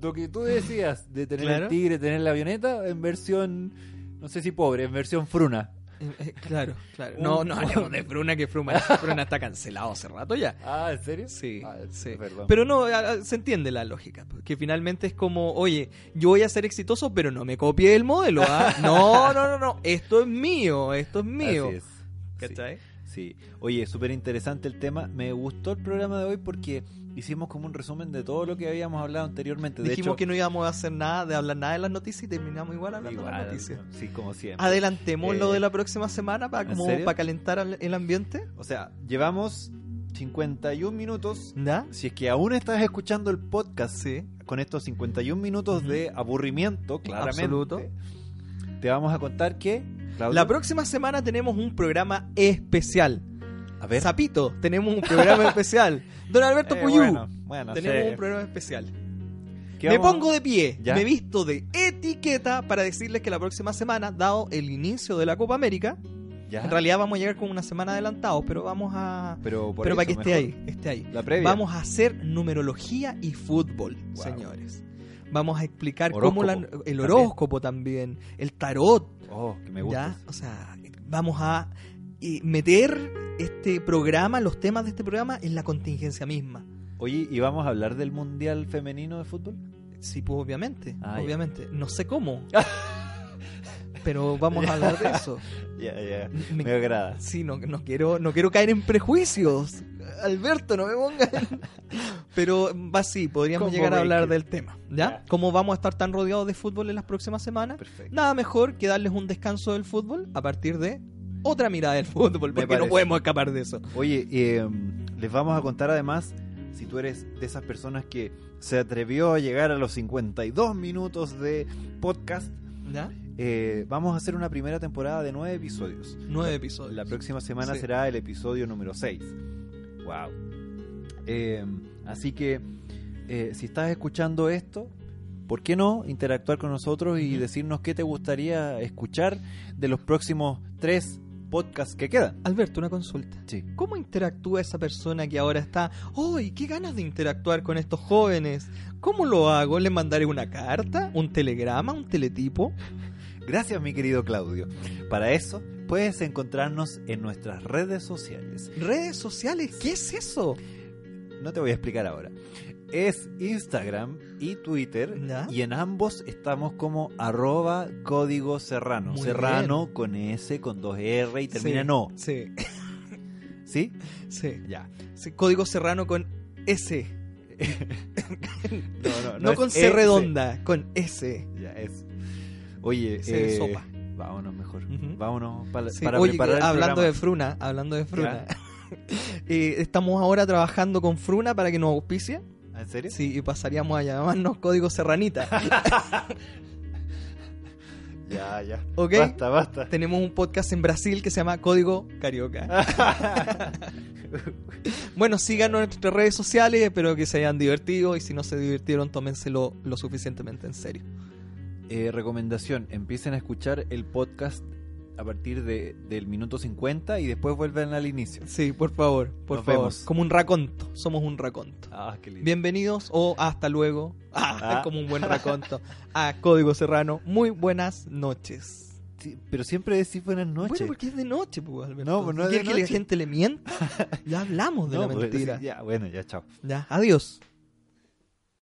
lo que tú decías de tener Claro. el tigre, tener la avioneta en versión, no sé si pobre, en versión fruna. Eh, eh, claro, claro. No, no hablemos de Fruna, que Fruna, Fruna está cancelado hace rato ya. Ah, ¿en serio? Sí, Ah, sí. perdón. Pero no, se entiende la lógica. pues, Que finalmente es como, oye, yo voy a ser exitoso, pero no me copie el modelo. ¿ah? No, no, no, no. Esto es mío, esto es mío. Así es. Sí. ¿Cachai? Sí, oye, súper interesante el tema. Me gustó el programa de hoy porque hicimos como un resumen de todo lo que habíamos hablado anteriormente. De Dijimos hecho, que no íbamos a hacer nada, de hablar nada de las noticias y terminamos igual hablando de las noticias. sí, como siempre. Adelantemos Eh, lo de la próxima semana para ¿en como para calentar al- el ambiente. O sea, llevamos 51 minutos. ¿Ya? Si es que aún estás escuchando el podcast Sí. con estos 51 minutos Ujú. de aburrimiento, claramente, Absoluto. te vamos a contar que, Claudio, La próxima semana tenemos un programa especial. A ver, Zapito, tenemos un programa especial. Don Alberto Eh, Puyú, bueno, bueno, tenemos sí. un programa especial. ¿Qué Me pongo de pie, ¿Ya? me visto de etiqueta para decirles que la próxima semana, dado el inicio de la Copa América, Ya, en realidad vamos a llegar con una semana adelantados, pero vamos a... pero, para que esté ahí, esté ahí. La previa. Vamos a hacer numerología y fútbol, Wow. señores. Vamos a explicar Horóscopo cómo la- el también. horóscopo también, el tarot, Oh, que me gusta. O sea, vamos a eh, meter este programa, los temas de este programa en la contingencia misma. Oye, ¿y vamos a hablar del Mundial Femenino de Fútbol? Sí, pues obviamente, Ah, ya. obviamente. No sé cómo. pero vamos a hablar de eso. Ya, ya. Me- Me agrada. Sí, no, no quiero, no quiero caer en prejuicios. Alberto, no me pongan. Pero va sí, podríamos llegar a hablar del tema. ¿Ya? Ya. Como vamos a estar tan rodeados de fútbol en las próximas semanas, Perfecto. nada mejor que darles un descanso del fútbol a partir de otra mirada del fútbol, porque no podemos escapar de eso. Oye, eh, les vamos a contar además, si tú eres de esas personas que se atrevió a llegar a los 52 minutos de podcast, ¿Ya? eh, vamos a hacer una primera temporada de nueve episodios. Nueve episodios. La próxima semana Sí. será el episodio número 6. Wow. así que eh, si estás escuchando esto, ¿por qué no interactuar con nosotros y decirnos qué te gustaría escuchar de los próximos tres podcasts que quedan? Alberto, una consulta. Sí. ¿Cómo interactúa esa persona que ahora está, ¡Uy, qué ganas de interactuar con estos jóvenes! ¿Cómo lo hago? ¿Le mandaré una carta? ¿Un telegrama? ¿Un teletipo? Gracias, mi querido Claudio. Para eso, puedes encontrarnos en nuestras redes sociales. ¿Redes sociales? ¿Qué es eso? No te voy a explicar ahora. Es Instagram y Twitter. ¿Ya? Y en ambos estamos como arroba código serrano. Muy serrano con S, con dos R y termina Sí, en O. Sí, ¿Sí? sí. Ya. Sí, Código serrano con S. No, No, con C S. redonda, con S. Ya, es. Oye, eh, sopa. vámonos mejor. Ujú. Vámonos pa- Sí, para oye, preparar el hablando de. Fruna, hablando de Fruna. eh, estamos ahora trabajando con Fruna para que nos auspicie. ¿En serio? Sí, y pasaríamos a llamarnos Código Serranita. Ya, ya. ¿Ok? Basta, basta. Tenemos un podcast en Brasil que se llama Código Carioca. Bueno, síganos en nuestras redes sociales, espero que se hayan divertido y si no se divirtieron, tómenselo lo suficientemente en serio. Eh, recomendación, empiecen a escuchar el podcast a partir de, del minuto 50 y después vuelven al inicio. Sí, por favor, por Nos favor. vemos. Como un raconto, somos un raconto. Ah, qué lindo. Bienvenidos o hasta luego. Ah, Ah. como un buen raconto. A Código Serrano. Muy buenas noches. Sí, pero siempre decís buenas noches. Bueno, porque es de noche, pues, Alberto. No, pues no es ¿Quieres de que la noche. gente le mienta? Ya hablamos de No, la pues, mentira. ya, bueno, ya, chao. Ya, adiós.